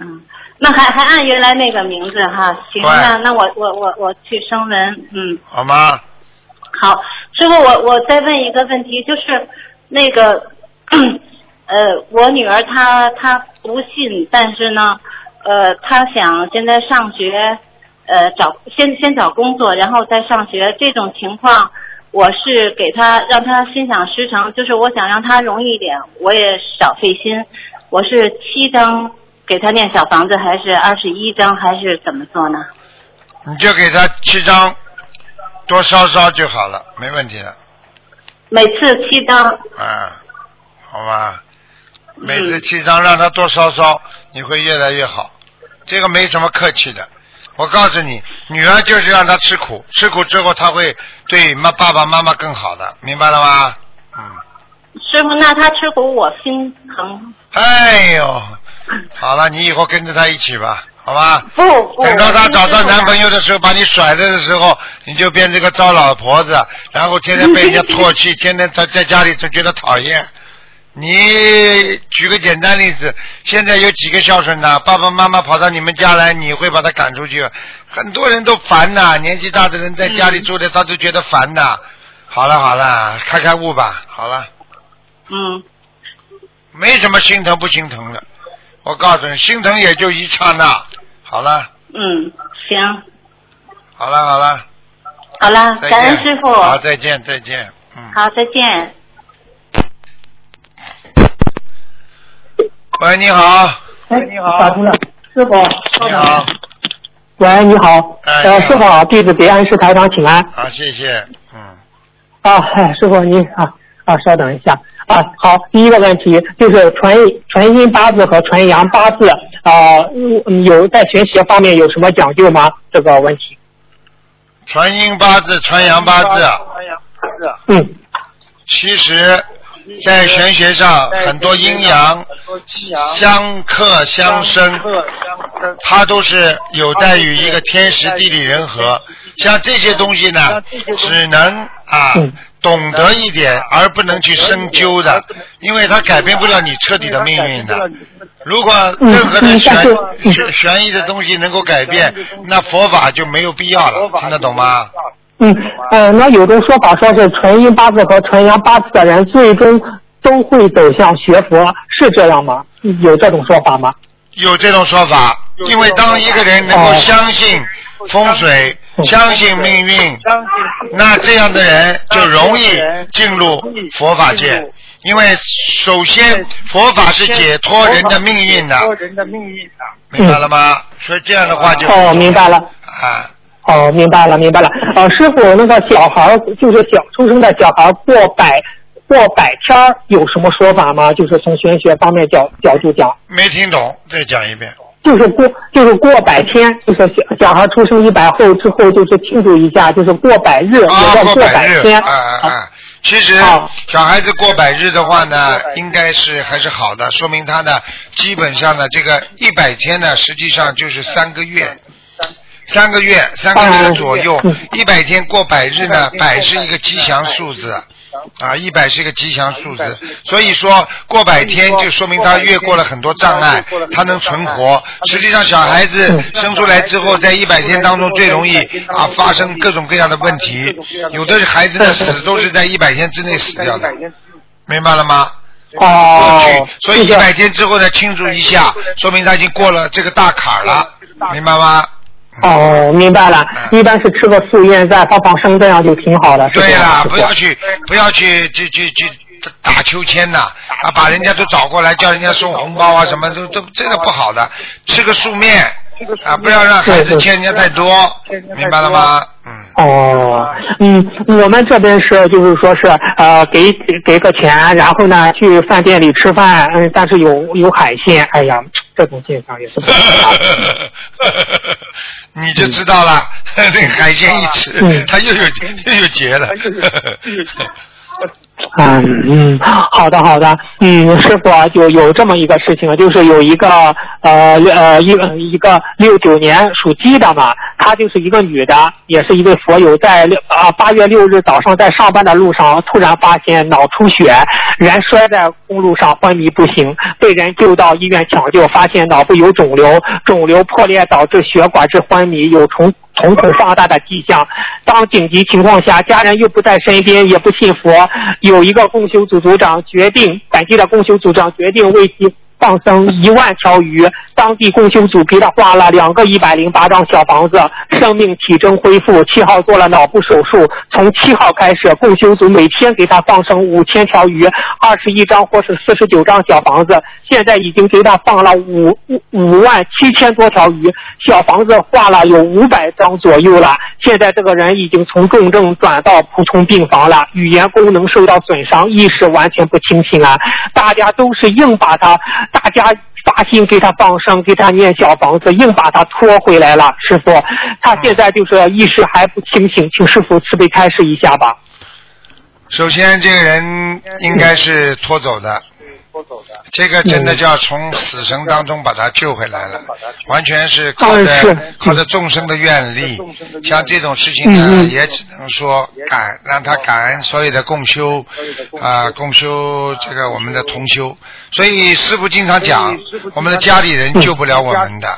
嗯，那还还按原来那个名字哈，行，那那我我我我去声纹，嗯。好吗？好，师傅，我我再问一个问题，就是那个，呃，我女儿她她不信，但是呢，呃，她想现在上学，呃，找先先找工作，然后再上学，这种情况，我是给他让他心想事成，就是我想让他容易一点，我也少费心，我是七张给他念小房子，还是二十一张，还是怎么做呢？你就给他七张，多烧烧就好了，没问题的。每次七张，啊，好吧。每次七张让他多烧烧，你会越来越好。这个没什么客气的。我告诉你，女儿就是让她吃苦，吃苦之后她会对妈爸爸妈妈更好的，明白了吗？嗯师傅，那她吃苦我心疼。哎呦，好了，你以后跟着她一起吧，好吧？不不，等到她找到男朋友的时候，把你甩了的时候，你就变成个糟老婆子，然后天天被人家唾弃，天天在在家里就觉得讨厌。你举个简单例子，现在有几个孝顺的，爸爸妈妈跑到你们家来，你会把他赶出去？很多人都烦呐，年纪大的人在家里住的，他都觉得烦呐。好了好了，开开悟吧，好了。嗯。没什么心疼不心疼的，我告诉你，心疼也就一刹那。好了，嗯，行，好了，好了，好了，感恩。师傅。好，再见，再见。嗯好，再见。喂，你好。哎，你好，打通了，师傅。你好。喂，你好，哎呃，师傅好，弟子给安师台长请安。好，谢谢。嗯啊，嗨，师傅您啊啊，稍等一下啊。好，第一个问题就是纯纯阴八字和纯阳八字啊，嗯有在学习方面有什么讲究吗？这个问题。传阴八字、传阳八字，嗯，其实，在玄学上很多阴阳相克相生，它都是有待于一个天时地利人和。像这些东西呢，只能啊懂得一点，而不能去深究的，因为它改变不了你彻底的命运的。如果任何的玄玄玄异的东西能够改变，那佛法就没有必要了，听得懂吗？嗯，呃，那有种说法说是纯阴八字和纯阳八字的人最终都会走向学佛，是这样吗？有这种说法吗？有这种说法，因为当一个人能够相信风水、相信命运，那这样的人就容易进入佛法界。因为首先佛法是解脱人的命运的，明白了吗？所以这样的话就哦，明白了。啊。哦，明白了，明白了。呃，师傅，那个小孩就是小出生的小孩过百过百天儿有什么说法吗？就是从玄学方面角角度讲，没听懂，再讲一遍。就是过就是过百天，就是小小孩出生一百后之后，就是庆祝一下，就是过百日，啊，也叫过过百日，天。啊啊啊！其实小孩子过百日的话呢，应该是还是好的，说明他呢，基本上呢，这个一百天呢，实际上就是三个月。三个月，三个月左右，一百天过百日呢，百是一个吉祥数字，啊，一百是一个吉祥数字，所以说过百天就说明他越过了很多障碍，他能存活。实际上，小孩子生出来之后，在一百天当中最容易啊发生各种各样的问题，有的孩子的死都是在一百天之内死掉的，明白了吗？哦，所以一百天之后再庆祝一下，说明他已经过了这个大坎儿了，明白吗？哦，明白了，一般是吃个素面再放放生，这样就挺好的。对这样啦，不要去不要去去去去打秋千呐，啊，把人家都找过来叫人家送红包啊，什么都都这个不好的，吃个素面啊，不要让孩子欠人家太多，明白了吗？嗯。哦，嗯，我们这边是就是说是呃给给给个钱，然后呢去饭店里吃饭，嗯，但是有有海鲜，哎呀，这种现象也是不好的。你就知道了，那个海鲜一吃，嗯他又有又有结了。嗯嗯，好的好的，嗯，师傅有有这么一个事情，就是有一个呃呃一一个六九年属鸡的嘛，她就是一个女的，也是一位佛友，在六啊八月六日早上在上班的路上突然发现脑出血，人摔在公路上昏迷不醒，被人救到医院抢救，发现脑部有肿瘤，肿瘤破裂导致血管致昏迷，有重瞳孔放大的迹象。当紧急情况下，家人又不在身边，也不信佛，有一个共修组组长决定，本地的共修组长决定为其放生一万条鱼，当地共修组给他画了两个一百零八张小房子，生命体征恢复。七号做了脑部手术，从七号开始，共修组每天给他放生五千条鱼，二十一张或是四十九张小房子，现在已经给他放了五五五万七千多条鱼，小房子画了有五百张左右了。现在这个人已经从重症转到普通病房了，语言功能受到损伤，意识完全不清醒啊！大家都是硬把他，大家发心给他放生，给他念小房子，硬把他拖回来了。师傅，他现在就是意识还不清醒，请师傅慈悲开示一下吧。首先，这个人应该是拖走的。这个真的叫从死神当中把他救回来了，完全是靠着靠着众生的愿力。像这种事情呢，也只能说感让他感恩所有的共修啊，共修这个我们的同修。所以师傅经常讲，我们的家里人救不了我们的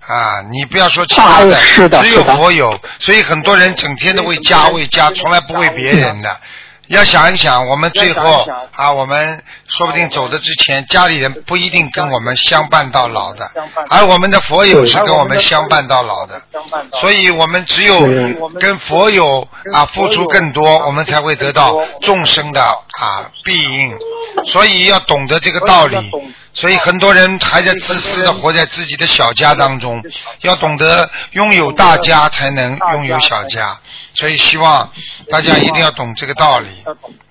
啊，你不要说其他的，只有佛有。所以很多人整天都为家为家，从来不为别人的。要想一想，我们最后啊，我们说不定走的之前，家里人不一定跟我们相伴到老的，而我们的佛友是跟我们相伴到老的，所以我们只有跟佛友啊付出更多，我们才会得到众生的啊庇应，所以要懂得这个道理。所以很多人还在自私的活在自己的小家当中，要懂得拥有大家才能拥有小家。所以希望大家一定要懂这个道理，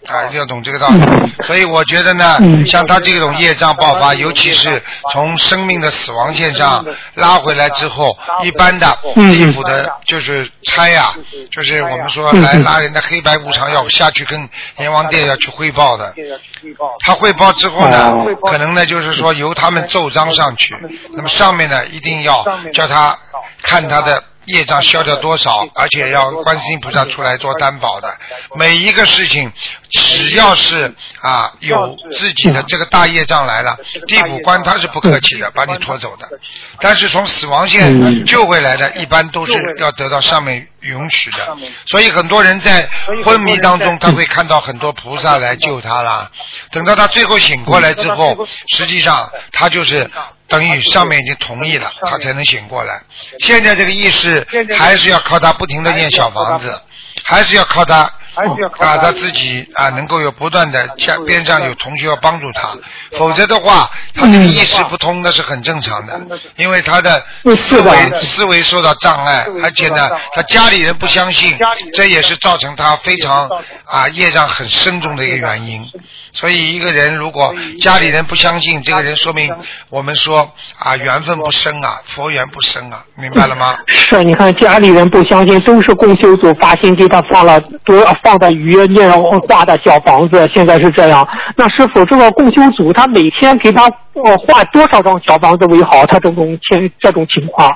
啊，一定要懂这个道理。所以我觉得呢，像他这种业障爆发，尤其是从生命的死亡线上拉回来之后，一般的地府的就是差呀，就是我们说来拉人的黑白无常要下去跟阎王殿要去汇报的。他汇报之后呢，可能呢就是说由他们奏章上去，那么上面呢一定要叫他看他的。业障消掉多少？而且要观世音菩萨出来做担保的。每一个事情，只要是啊有自己的这个大业障来了，地府官他是不客气的，把你拖走的。但是从死亡线救回来的，一般都是要得到上面允许的。所以很多人在昏迷当中，他会看到很多菩萨来救他啦。等到他最后醒过来之后，实际上他就是。等于上面已经同意了，他才能醒过来。现在这个意识还是要靠他不停的念小房子，还是要靠他。啊，他自己啊，能够有不断的家边上有同学要帮助他，否则的话，他这个意识不通那是很正常的，因为他的思维思维受到障碍，而且呢，他家里人不相信，这也是造成他非常啊业障很深重的一个原因。所以一个人如果家里人不相信，这个人说明我们说啊缘分不深啊，佛缘不深啊，明白了吗？是，你看家里人不相信，都是共修组发心给他发了多。放的鱼念画的小房子，现在是这样。那师傅，这个共修组他每天给他呃画多少张小房子为好？他这种情这种情况。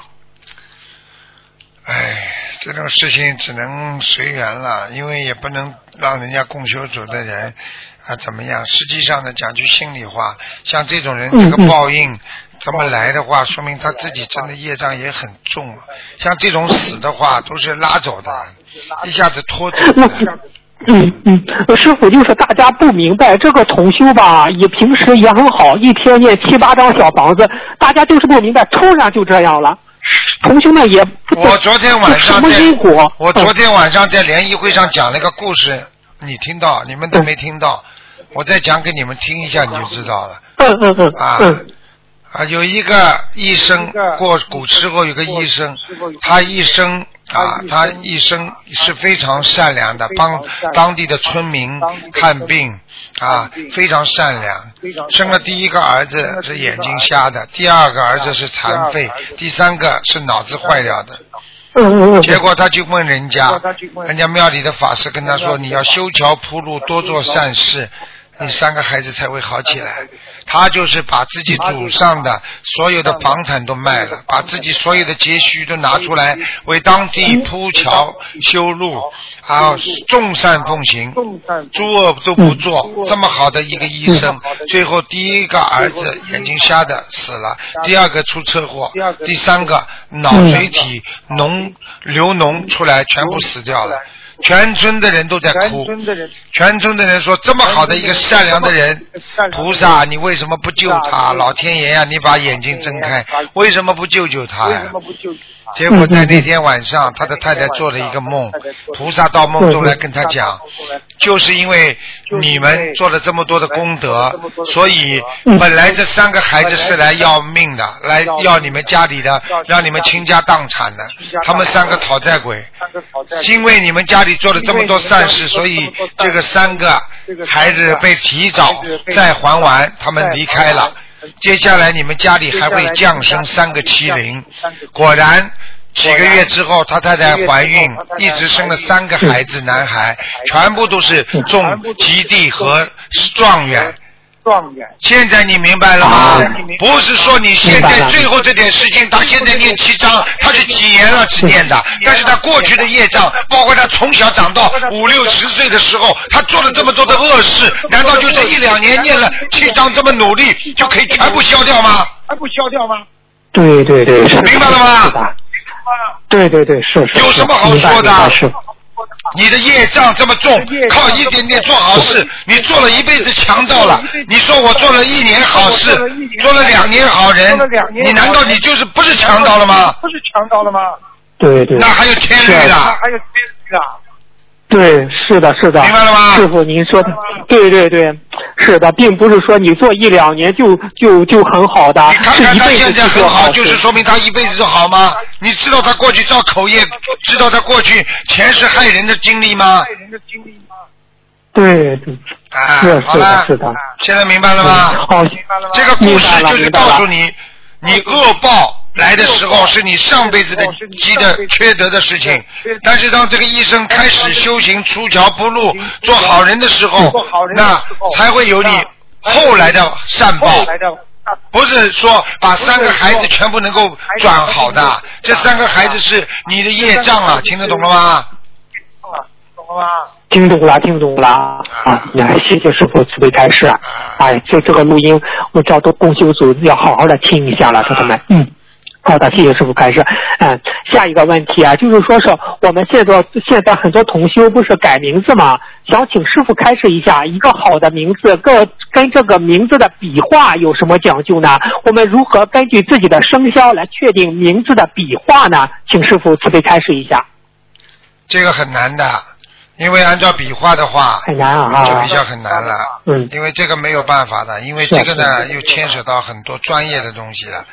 哎，这种事情只能随缘了，因为也不能让人家共修组的人啊怎么样。实际上呢，讲句心里话，像这种人这个报应这么来的话，说明他自己真的业障也很重啊。像这种死的话，都是拉走的。一下子拖走。嗯嗯，师傅就是大家不明白这个重修吧，也平时也很好，一天念七八张小房子，大家就是不明白，突然就这样了。同修们也我昨天晚上在我昨天晚上在联谊会上讲了一个故事，你听到？你们都没听到？我再讲给你们听一下，你就知道了。嗯嗯嗯。啊啊，有一个医生过古时候有个医生，他一生。啊，他一生是非常善良的，帮当地的村民看病啊，非常善良。生了第一个儿子是眼睛瞎的，第二个儿子是残废，第三个是脑子坏掉的。结果他就问人家，人家。庙里的法师跟他说：“你要修桥铺路，多做善事，你三个孩子才会好起来。”他就是把自己祖上的所有的房产都卖了，把自己所有的积蓄都拿出来为当地铺桥修路，啊，众善奉行，诸恶都不做。这么好的一个医生，最后第一个儿子眼睛瞎的死了，第二个出车祸，第三个脑髓体脓流脓出来，全部死掉了。全村的人都在哭，全村的人。说这么好的一个善良的人，菩萨你为什么不救他？老天爷呀，你把眼睛睁开，为什么不救救他呀？结果在那天晚上，他的太太做了一个梦，菩萨到梦中来跟他讲，就是因为你们做了这么多的功德，所以本来这三个孩子是来要命的，来要你们家里的，让你们倾家荡产的，他们三个讨债鬼，因为你们家里做了这么多善事，所以这个三个孩子被提早再还完，他们离开了。接下来你们家里还会降生三个七零，果然几个月之后，他太太怀孕，一直生了三个孩子，男孩，全部都是中极地和状元。状元。现在你明白了吗？不是说你现在最后这点事情，他现在念七章，他是几年了只念的，但是他过去的业障，包括他从小长到五六十岁的时候，他做了这么多的恶事，难道就这一两年念了七章这么努力，就可以全部消掉吗？还不消掉吗？对对对，明白了吗？对对对，是是。有什么好说的？是。你的业障这么重，靠一点点做好事，你做了一辈子强盗了。你说我做了一年好事，做了两年好人，你难道你就是不是强盗了吗？不是强盗了吗？对对。那还有天律的。还有天律的。对，是的，是的。明白了吗？师傅，您说的，对对对，是的，并不是说你做一两年就就就很好的，是一辈子现在很好，就是说明他一辈子都好吗？你知道他过去造口业，知道他过去前世害人的经历吗？害人的经历吗？对对。啊，是好了，是的。现在明白了吗？好，这个故事就是告诉你，你恶报。来的时候是你上辈子的积的缺德的事情，但是当这个医生开始修行出桥不路做好人的时候，那才会有你后来的善报。不是说把三个孩子全部能够转好的，这三个孩子是你的业障啊，听得懂了吗？懂了吗？听懂了，听懂了啊！来，谢谢师傅慈悲开示。哎，这这个录音我叫都共修组要好好的听一下了，同学们。嗯。好的，谢谢师傅开始。嗯，下一个问题啊，就是说是我们现在现在很多同修不是改名字吗？想请师傅开示一下，一个好的名字跟跟这个名字的笔画有什么讲究呢？我们如何根据自己的生肖来确定名字的笔画呢？请师傅慈悲开示一下。这个很难的，因为按照笔画的话，很难啊，就比较很难了。嗯，因为这个没有办法的，因为这个呢又牵扯到很多专业的东西了。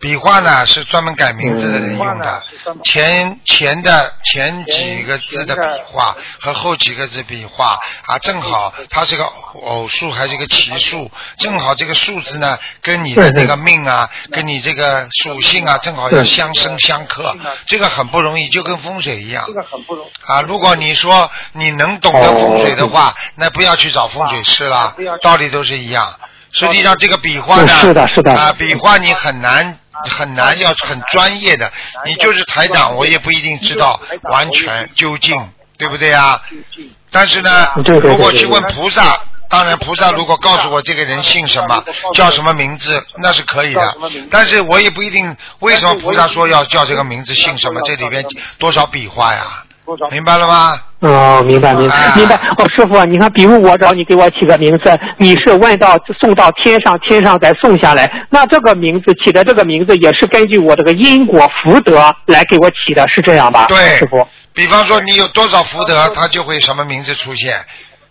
笔画呢是专门改名字的人用的，前前的前几个字的笔画和后几个字笔画啊，正好它是个偶数还是个奇数，正好这个数字呢跟你的那个命啊，跟你这个属性啊，正好要相生相克，这个很不容易，就跟风水一样。这个很不容易。啊！如果你说你能懂得风水的话，那不要去找风水师了，道理都是一样。实际上这个笔画呢，是的，是的啊，笔画你很难。很难，要很专业的。你就是台长，我也不一定知道完全究竟，对不对啊？但是呢，如果去问菩萨，当然菩萨如果告诉我这个人姓什么，叫什么名字，那是可以的。但是我也不一定，为什么菩萨说要叫这个名字姓什么？这里边多少笔画呀？明白了吗？哦，明白明白明白。哦，师傅，你看，比如我找你给我起个名字，你是问到送到天上，天上再送下来，那这个名字起的这个名字也是根据我这个因果福德来给我起的，是这样吧？对，师傅。比方说你有多少福德，他就会什么名字出现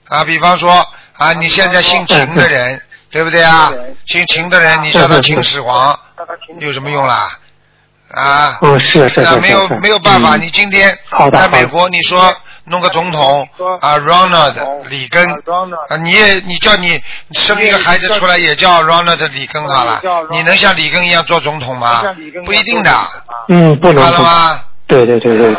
啊？比方说啊，你现在姓秦的人，对不对啊？姓秦的人，你叫他秦始皇，有什么用啦？啊，嗯，是是是，没有没有办法，你今天在美国，你说弄个总统啊，Ronald 里根啊，你也你叫你生一个孩子出来也叫 Ronald 里根好了，你能像里根一样做总统吗？不一定的。嗯，不能。对对对对，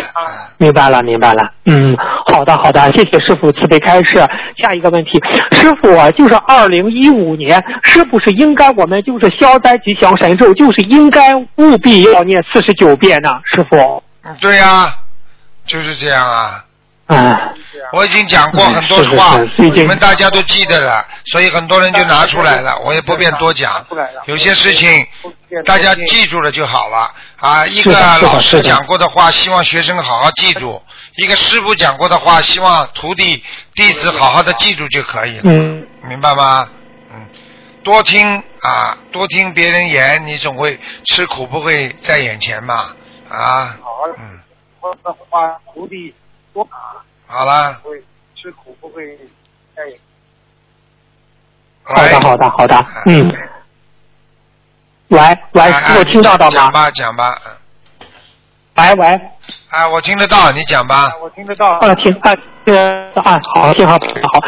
明白了明白了。嗯，好的好的，谢谢师傅慈悲开示。下一个问题，师傅啊，就是二零一五年，是不是应该我们就是消灾吉祥神咒，就是应该务必要念四十九遍呢？师傅。嗯，对呀，就是这样啊。啊，我已经讲过很多话，你们大家都记得了，所以很多人就拿出来了，我也不便多讲。有些事情大家记住了就好了。啊。一个老师讲过的话，希望学生好好记住，一个师傅讲过的话，希望徒弟弟子好好的记住就可以了，嗯。明白吗？嗯，多听啊，多听别人言，你总会吃苦不会在眼前嘛，啊，好，嗯，我的话徒弟多打，好了，会吃苦不会在眼。好的，好的，好的，嗯。喂喂，哎师傅听到的吗？讲吧，讲吧，嗯喂喂，啊，我听得到，你讲吧。我听得到。啊，听啊，呃啊，好，听好，好，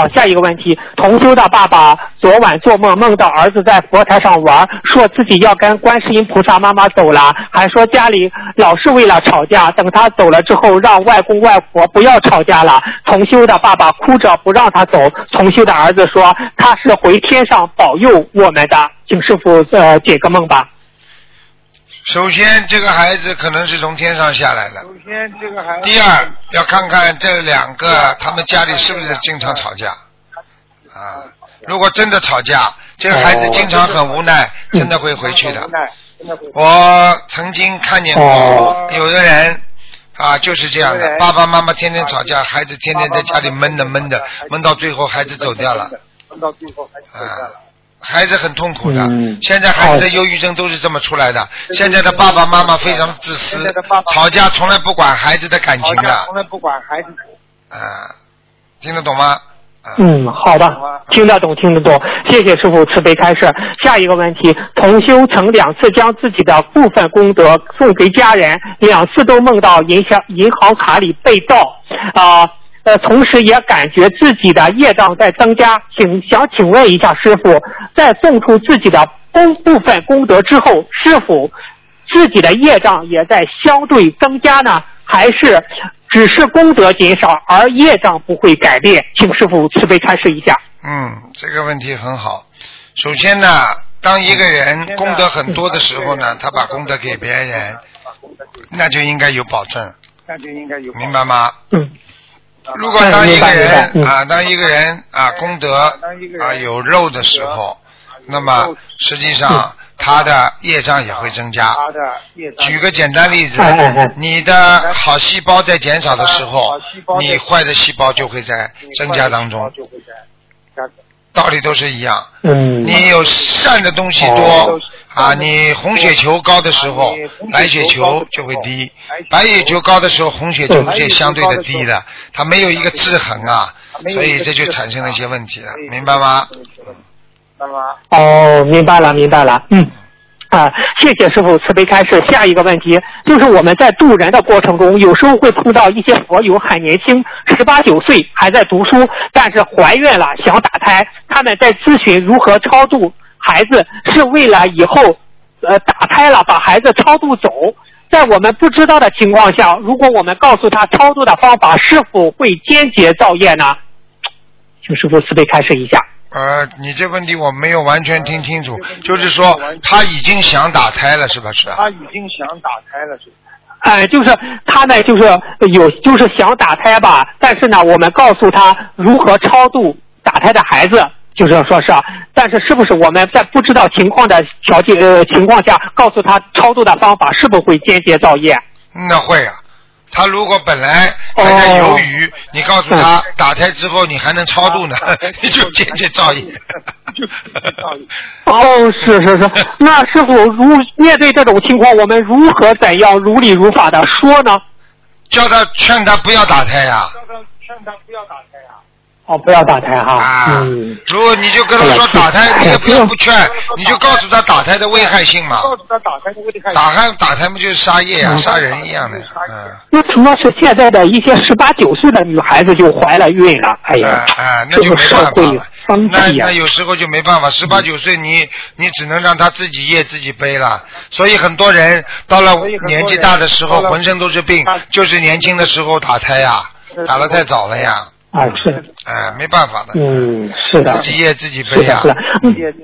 好，下一个问题，同修的爸爸昨晚做梦梦到儿子在佛台上玩，说自己要跟观世音菩萨妈妈走了，还说家里老是为了吵架，等他走了之后，让外公外婆不要吵架了。同修的爸爸哭着不让他走，同修的儿子说他是回天上保佑我们的，请师傅呃解个梦吧。首先，这个孩子可能是从天上下来的。首先，这个孩子。第二，要看看这两个他们家里是不是经常吵架。啊，如果真的吵架，这个孩子经常很无奈，真的会回去的。我曾经看见过有的人啊，就是这样的，爸爸妈妈天天吵架，孩子天天在家里闷的闷的，闷到最后孩子走掉了。闷到最后孩子走掉了。孩子很痛苦的，现在孩子的忧郁症都是这么出来的。现在的爸爸妈妈非常自私，吵架从来不管孩子的感情的。从来不管孩子。啊，听得懂吗？嗯，好的，听得懂，听得懂，谢谢师傅慈悲开示。下一个问题，同修曾两次将自己的部分功德送给家人，两次都梦到银行银行卡里被盗，啊、呃，同时也感觉自己的业障在增加，请想请问一下师傅，在送出自己的功部分功德之后，是否自己的业障也在相对增加呢？还是只是功德减少，而业障不会改变？请师傅慈悲开示一下。嗯，这个问题很好。首先呢，当一个人功德很多的时候呢，他把功德给别人，那就应该有保证，那就应该有。明白吗？嗯。如果当一个人啊，当一个人啊功德啊有肉的时候，那么实际上他的业障也会增加。举个简单例子，你的好细胞在减少的时候，你坏的细胞就会在增加当中。道理都是一样。嗯。你有善的东西多啊，你红血球高的时候，白血球就会低；白血球高的时候，红血球就相对的低了，它没有一个制衡啊，所以这就产生了一些问题了，明白吗？哦，明白了，明白了，嗯。啊，谢谢师傅慈悲开示。下一个问题就是我们在渡人的过程中，有时候会碰到一些佛友很年轻，十八九岁还在读书，但是怀孕了想打胎，他们在咨询如何超度孩子，是为了以后呃打胎了把孩子超度走。在我们不知道的情况下，如果我们告诉他超度的方法，是否会间接造业呢？请师傅慈悲开示一下。呃，你这问题我没有完全听清楚，就是说他已经想打胎了，是吧？是吧？他已经想打胎了，是吧？哎，就是他呢，就是有，就是想打胎吧，但是呢，我们告诉他如何超度打胎的孩子，就是说是，但是是不是我们在不知道情况的条件呃情况下，告诉他超度的方法，是不是会间接造业？那会啊。他如果本来还在犹豫，你告诉他打胎之后你还能超度呢，你就间接造业。哦，是是是，那师傅如面对这种情况，我们如何怎样如理如法的说呢？叫他劝他不要打胎呀、叫他劝他不要打哦，不要打胎哈。啊，嗯。如果你就跟他说打胎，你也不要不劝，你就告诉他打胎的危害性嘛。告诉他打胎的危害性。打胎打胎不就是杀业啊，杀人一样的。嗯。那什么是现在的一些十八九岁的女孩子就怀了孕了？哎呀，啊，那就没办法了。那那。有时候就没办法，十八九岁你你只能让他自己业自己背了。所以很多人到了年纪大的时候，浑身都是病，就是年轻的时候打胎呀，打的太早了呀。啊，是，哎，没办法的，嗯，是的，自己业自己是的，背呀是。的，嗯。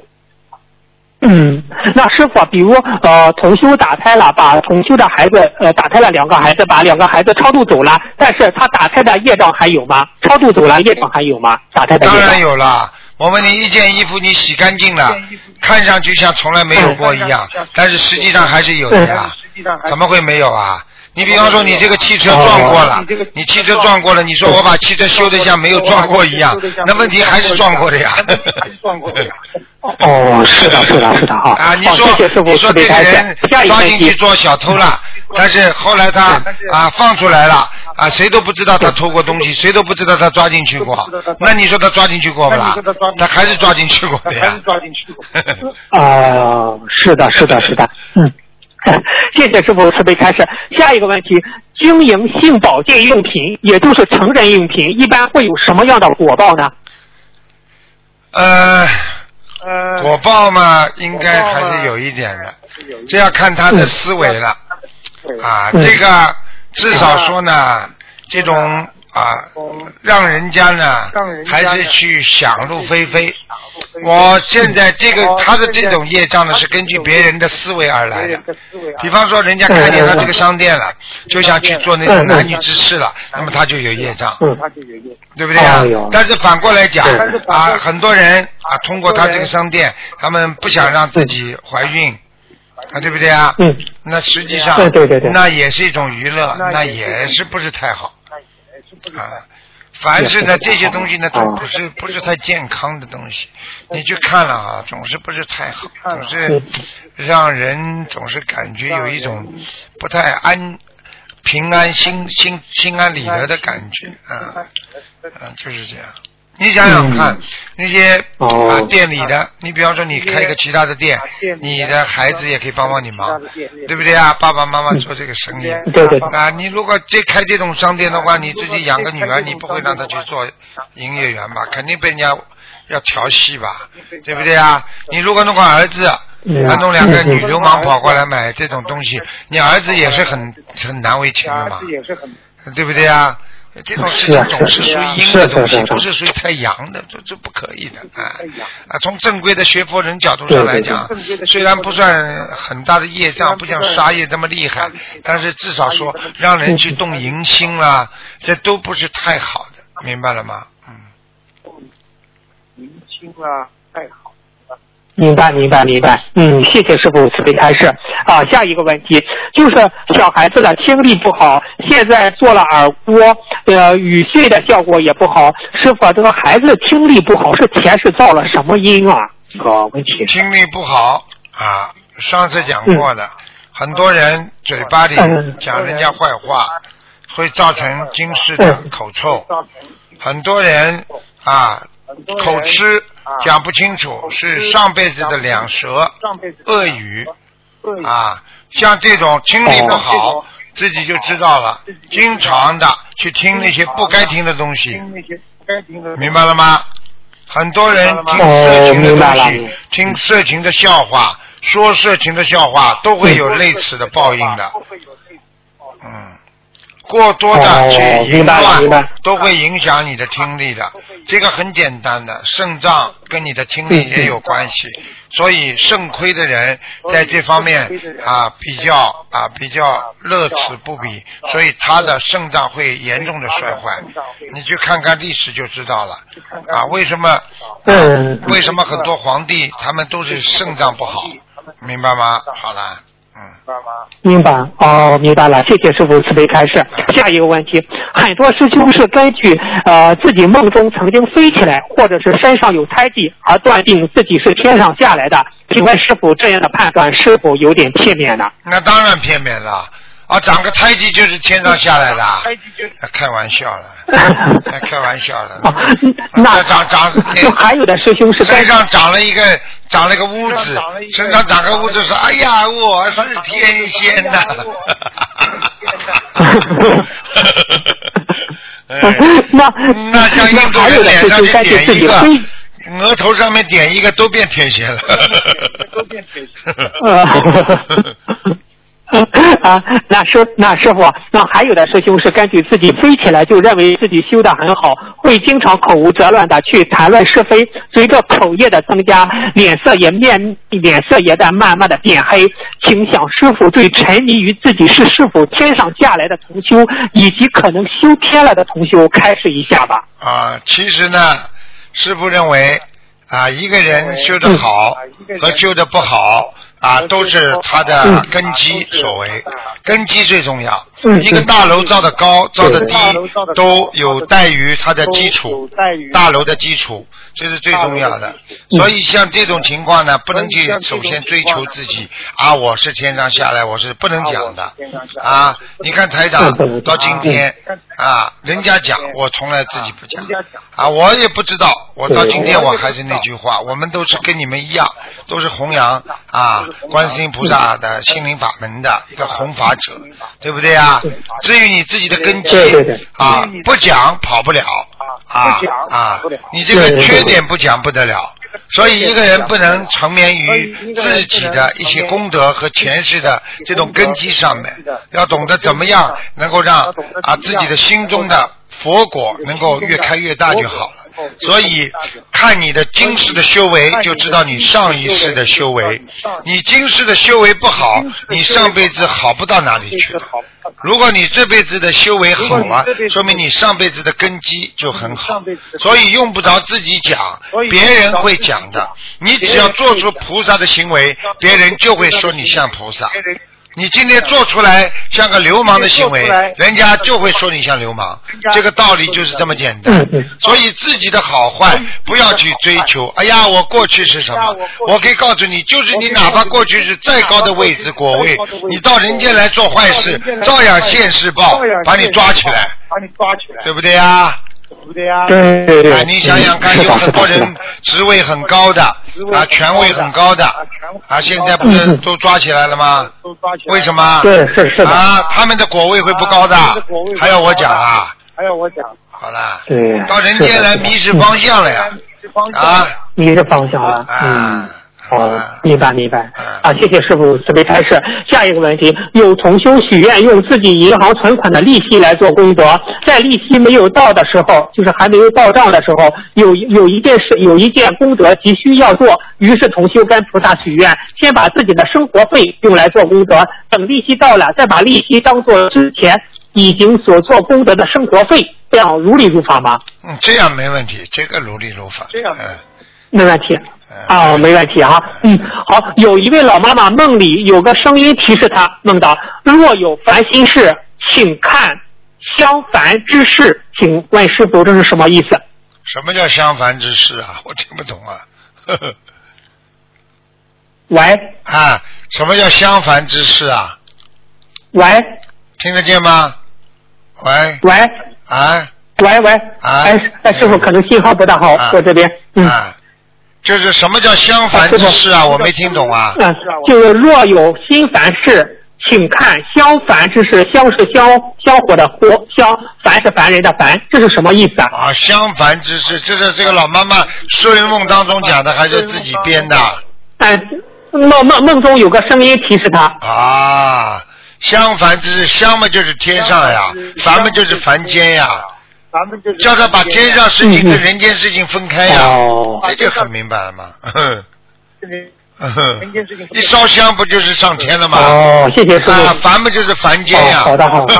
嗯，那师傅，比如呃，同修打胎了，把同修的孩子呃打胎了两个孩子，把两个孩子超度走了，但是他打胎的业障还有吗？超度走了，业障还有吗？打胎的业障当然有了。我问你，一件衣服你洗干净了，看上去像从来没有过一样，但是实际上还是有的呀。怎么会没有啊？你比方说你这个汽车撞过了，你汽车撞过了，你说我把汽车修的像没有撞过一样，那问题还是撞过的呀。撞过的呀。哦，是的，是的，是的啊。啊，你说谢谢你说这个人抓进去做小偷了，但是后来他啊放出来了啊，谁都不知道他偷过东西，谁都不知道他抓进去过。那你说他抓进去过不啦？他还是抓进去过的还呀是。抓进去过。哦，是的，是的，是的，嗯。谢谢师傅慈悲开示。下一个问题，经营性保健用品，也就是成人用品，一般会有什么样的果报呢？呃，呃，果报嘛，应该还是有一点的，这要看他的思维了。啊，嗯这个至少说呢，这种啊，让人家呢还是去想入非非。我现在这个他的这种业障呢，是根据别人的思维而来的。比方说，人家看见他这个商店了，就想去做那种男女之事了，那么他就有业障。对不对啊？但是反过来讲啊，很多人啊，通过他这个商店，他们不想让自己怀孕啊，对不对啊？嗯，那实际上，对对对对。那也是一种娱乐，那也是不是太好啊？凡是呢，这些东西呢，都不是不是太健康的东西。你去看了啊，总是不是太好，总是让人总是感觉有一种不太安、平安、心心心安理得的感觉啊。嗯，就是这样。你想想看，那些啊哦店里的，你比方说你开一个其他的店，你的孩子也可以帮帮你忙，对不对啊？爸爸妈妈做这个生意，对对啊，你如果这开这种商店的话，你自己养个女儿，你不会让她去做营业员吧？肯定被人家要调戏吧，对不对啊？你如果弄个儿子，嗯他弄两个女流氓跑过来买这种东西，你儿子也是很很难为情的嘛，对不对啊？这种事情总是属于阴的东西不是属于太阳的，这这不可以的啊！啊，从正规的学佛人角度上来讲，虽然不算很大的业障，不像杀业这么厉害，但是至少说让人去动淫心啦，这都不是太好的，明白了吗？嗯，年轻啊，太好。明白，明白，明白。嗯，谢谢师傅慈悲开示。啊，下一个问题就是小孩子的听力不好，现在做了耳蜗，呃，语碎的效果也不好。师傅，这个孩子听力不好是前世造了什么因啊？这个问题。听力不好啊，上次讲过的，很多人嘴巴里嗯讲人家坏话，会造成今世的口臭。很多人啊，口吃讲不清楚，是上辈子的两舌、恶语啊。像这种听力不好，自己就知道了，经常的去听那些不该听的东西。明白了吗？很多人听哦色情的东西，听色情的笑话，说色情的笑话，都会有类似的报应的。嗯，过多的去哦淫乱都会影响你的听力的。这个很简单的，肾脏跟你的听力也有关系。所以肾亏的人在这方面啊比较啊比较乐此不彼，所以他的肾脏会严重的衰坏。你去看看历史就知道了啊，为什么？嗯为什么很多皇帝他们都是肾脏不好？明白吗？好了，嗯。明白哦，明白了，谢谢师傅慈悲开示。下一个问题，很多师兄是根据呃自己梦中曾经飞起来，或者是身上有胎记而断定自己是天上下来的。请问师傅，这样的判断是否有点片面呢？那当然片面了啊！长个胎记就是天上下来的啊，开玩笑了，哎开玩笑了。啊，那长长就还有的师兄是身上长了一个长了一个污子，身上长个污子说：“哎呀，我是天仙呐！”哎那那像印度人脸上师兄根据面点一个。额头上面点一个都变天仙了。呃，啊，那师那师傅，那还有的师兄是根据自己飞起来就认为自己修得很好，会经常口无遮拦的去谈论是非，随着口业的增加，脸色也面脸色也在慢慢的变黑。请想师傅对沉迷于自己是是否天上下来的同修，以及可能修天了的同修开示一下吧。啊，其实呢，师傅认为啊，一个人修得好和修得不好啊，都是他的根基所为，根基最重要。嗯一个大楼造的高，造的低都有待于它的基础大楼的基础，这是最重要的所以像这种情况呢，不能去首先追求自己啊，我是天上下来，我是不能讲的啊。你看台长到今天嗯啊，人家讲，我从来自己不讲啊，我也不知道，我到今天我还是那句话，我们都是跟你们一样，都是弘扬啊观世音菩萨的心灵法门的一个弘法者，对不对啊？至于你自己的根基啊，不讲跑不了啊啊你这个缺点不讲不得了。所以一个人不能沉湎于自己的一些功德和前世的这种根基上面，要懂得怎么样能够让啊自己的心中的佛果能够越开越大就好了。所以看你的今世的修为，就知道你上一世的修为。你今世的修为不好，你上辈子好不到哪里去。如果你这辈子的修为好了，说明你上辈子的根基就很好，所以用不着自己讲，别人会讲的。你只要做出菩萨的行为，别人就会说你像菩萨。你今天做出来像个流氓的行为，人家就会说你像流氓。这个道理就是这么简单。所以自己的好坏不要去追求。哎呀，我过去是什么？我可以告诉你，就是你哪怕过去是再高的位置果位，你到人间来做坏事，照样现世报，把你抓起来，把你抓起来，对不对呀？对呀？对对对啊，，你想想看，有很多人职位很高的啊，权位很高的啊，现在不是都抓起来了吗？都抓起来。为什？么？对是是的，啊，他们的果位会不高的还要我讲啊？还要我讲，好了，对，到人间来迷失方向了呀！这方向啊迷失方向了，啊嗯。，好哦，，明白明白嗯啊！谢谢师傅慈悲开示。下一个问题，有同修许愿用自己银行存款的利息来做功德，在利息没有到的时候，就是还没有到账的时候，有有一件事，有一件功德急需要做，于是同修跟菩萨许愿，先把自己的生活费用来做功德，等利息到了，再把利息当做之前已经所做功德的生活费，这样如理如法吗？嗯，这样没问题，这个如理如法。这样嗯没问题。嗯啊，没问题哈。嗯，好，有一位老妈妈梦里有个声音提示她，梦到若有烦心事，请看相烦之事。请问师傅，这是什么意思？什么叫相烦之事啊？我听不懂啊。呵 呵喂啊，什么叫相烦之事啊？喂听得见吗？喂，喂啊喂喂，啊哎哎，师傅可能信号不大好，啊我这边嗯。啊，就是什么叫相反之事啊？我没听懂啊。嗯，就是若有心烦事，请看相凡之事。相是相香火的火，相凡是凡人的凡，这是什么意思啊？啊，相反之事，这是这个老妈妈睡梦当中讲的，还是自己编的？哎，梦梦梦中有个声音提示他，啊，相反之事，相嘛就是天上呀，凡嘛就是凡间呀，咱们就是叫他把天上事情跟人间事情分开呀，哦这就很明白了嘛。哼这个哼人间事情一烧香不就是上天了吗？哦，谢谢师傅。啊，凡不就是凡间呀。哦好的好的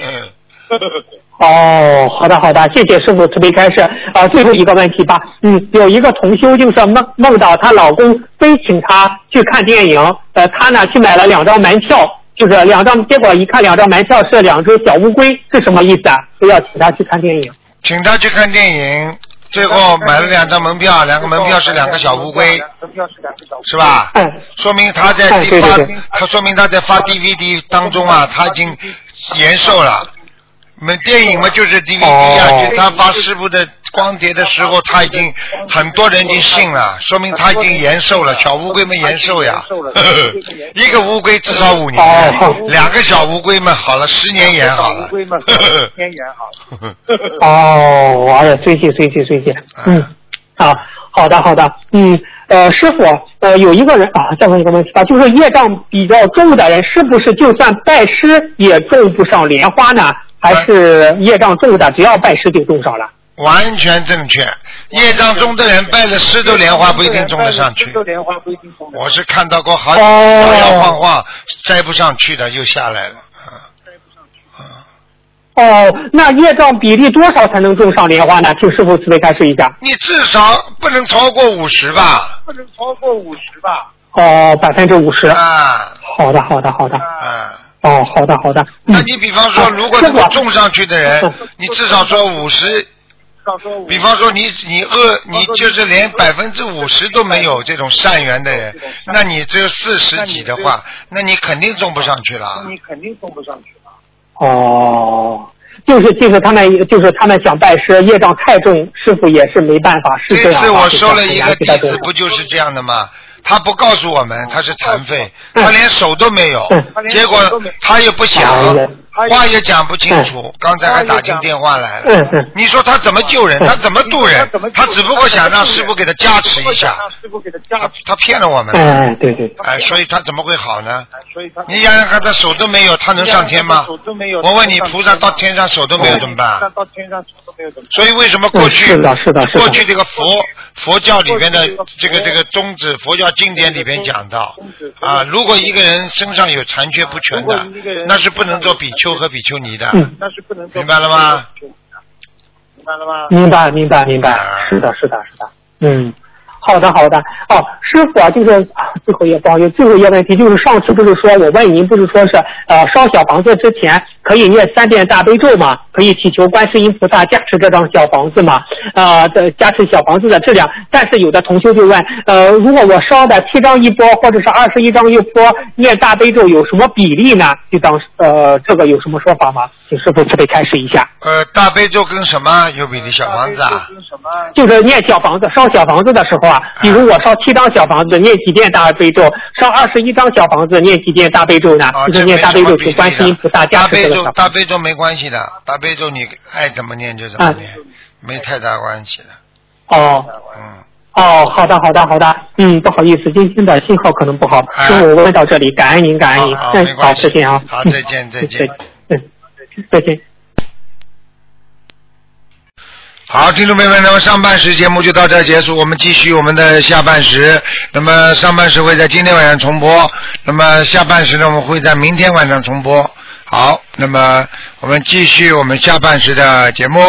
嗯，哦，好的好的，谢谢师傅慈悲开示。啊，最后一个问题吧，嗯，有一个同修就是梦梦到她老公非请她去看电影，呃，她呢去买了两张门票，就是两张，结果一看两张门票是两只小乌龟，是什么意思啊？非要请他去看电影。请他去看电影，最后买了两张门票，两个门票是两个小乌龟，门票是两个小乌龟是吧？嗯，说明他在发他说明他在发 DVD 当中啊，他已经延寿了。我们电影嘛就是 DVD 啊，哦就他发师傅的光碟的时候，他已经很多人已经信了，说明他已经延寿了。小乌龟们延寿呀，一个乌龟至少五年哦，两个小乌龟们好了十年延好了乌。龟们天元好了。哦，哎呀，谢谢谢谢谢谢，嗯，好，好的好的，嗯，呃，师傅，呃，有一个人啊，再问一个问题啊，就是业障比较重的人，是不是就算拜师也种不上莲花呢？还是业障重的，只要拜师就种上了？完全正确，业障重的人拜了十朵莲花不一定种得上去十。朵莲花不一定种我是看到过好摇摇晃晃摘不上去的，又下来了。啊哦，那业障比例多少才能种上莲花呢？请师傅慈悲开示一下。你至少不能超过五十吧？不能超过五十吧？哦，百分之五十。啊好的好的好的。啊！哦，好的好的。那你比方说，如果能够种上去的人，你至少说五十。比方说你你恶你就是连百分之五十都没有这种善缘的人，那你只有四十几的话，那你肯定种不上去了。你肯定种不上去了。哦，就是就是他们就是他们想拜师，业障太重，师傅也是没办法，是这样。这次我收了一个弟子，不就是这样的吗？他不告诉我们他是残废，他连手都没有，结果他也不想，话也讲不清楚。刚才还打进电话来了，你说他怎么救人？他怎么渡人？他只不过想让师傅给他加持一下，他他骗了我们。哎，对对。哎，所以他怎么会好呢？你想想看，他手都没有，他能上天吗？我问你，菩萨到天上手都没有怎么办？所以为什么过去是的是的过去这个佛佛教里边的这个这个宗旨，佛教经典里边讲到啊，如果一个人身上有残缺不全的，那是不能做比丘和比丘尼的，那是不能明白了吗？明白了吗？明白明白明白，是的是的是的，嗯。好的，好的。哦，师傅啊，就是最后一个不好意思，最后一个问题就是上次不是说我问您，不是说是呃烧小房子之前可以念三遍大悲咒吗？可以祈求观世音菩萨加持这张小房子吗？呃，的加持小房子的质量。但是有的同修就问，呃，如果我烧的七张一波，或者是二十一张一波，念大悲咒有什么比例呢？就当呃这个有什么说法吗？请师傅慈悲开示一下。呃，大悲咒跟什么有比例？小房子啊？就是念小房子烧小房子的时候啊，比如我烧七张小房子，念几遍大悲咒；烧二十一张小房子，念几遍大悲咒呢？就是念大悲咒，求观世音菩萨加持大悲咒没关系的，大悲咒你爱怎么念就怎么念，没太大关系的。哦。嗯。哦，好的，好的，好的。嗯，不好意思，今天的信号可能不好，师傅，我问到这里，感恩您，感恩您。好，嗯，好，再见啊。好，再见，再见。嗯，再见。好，听众朋友们，那么上半时节目就到这儿结束，我们继续我们的下半时。那么上半时会在今天晚上重播，那么下半时呢，我们会在明天晚上重播。好，那么我们继续我们下半时的节目。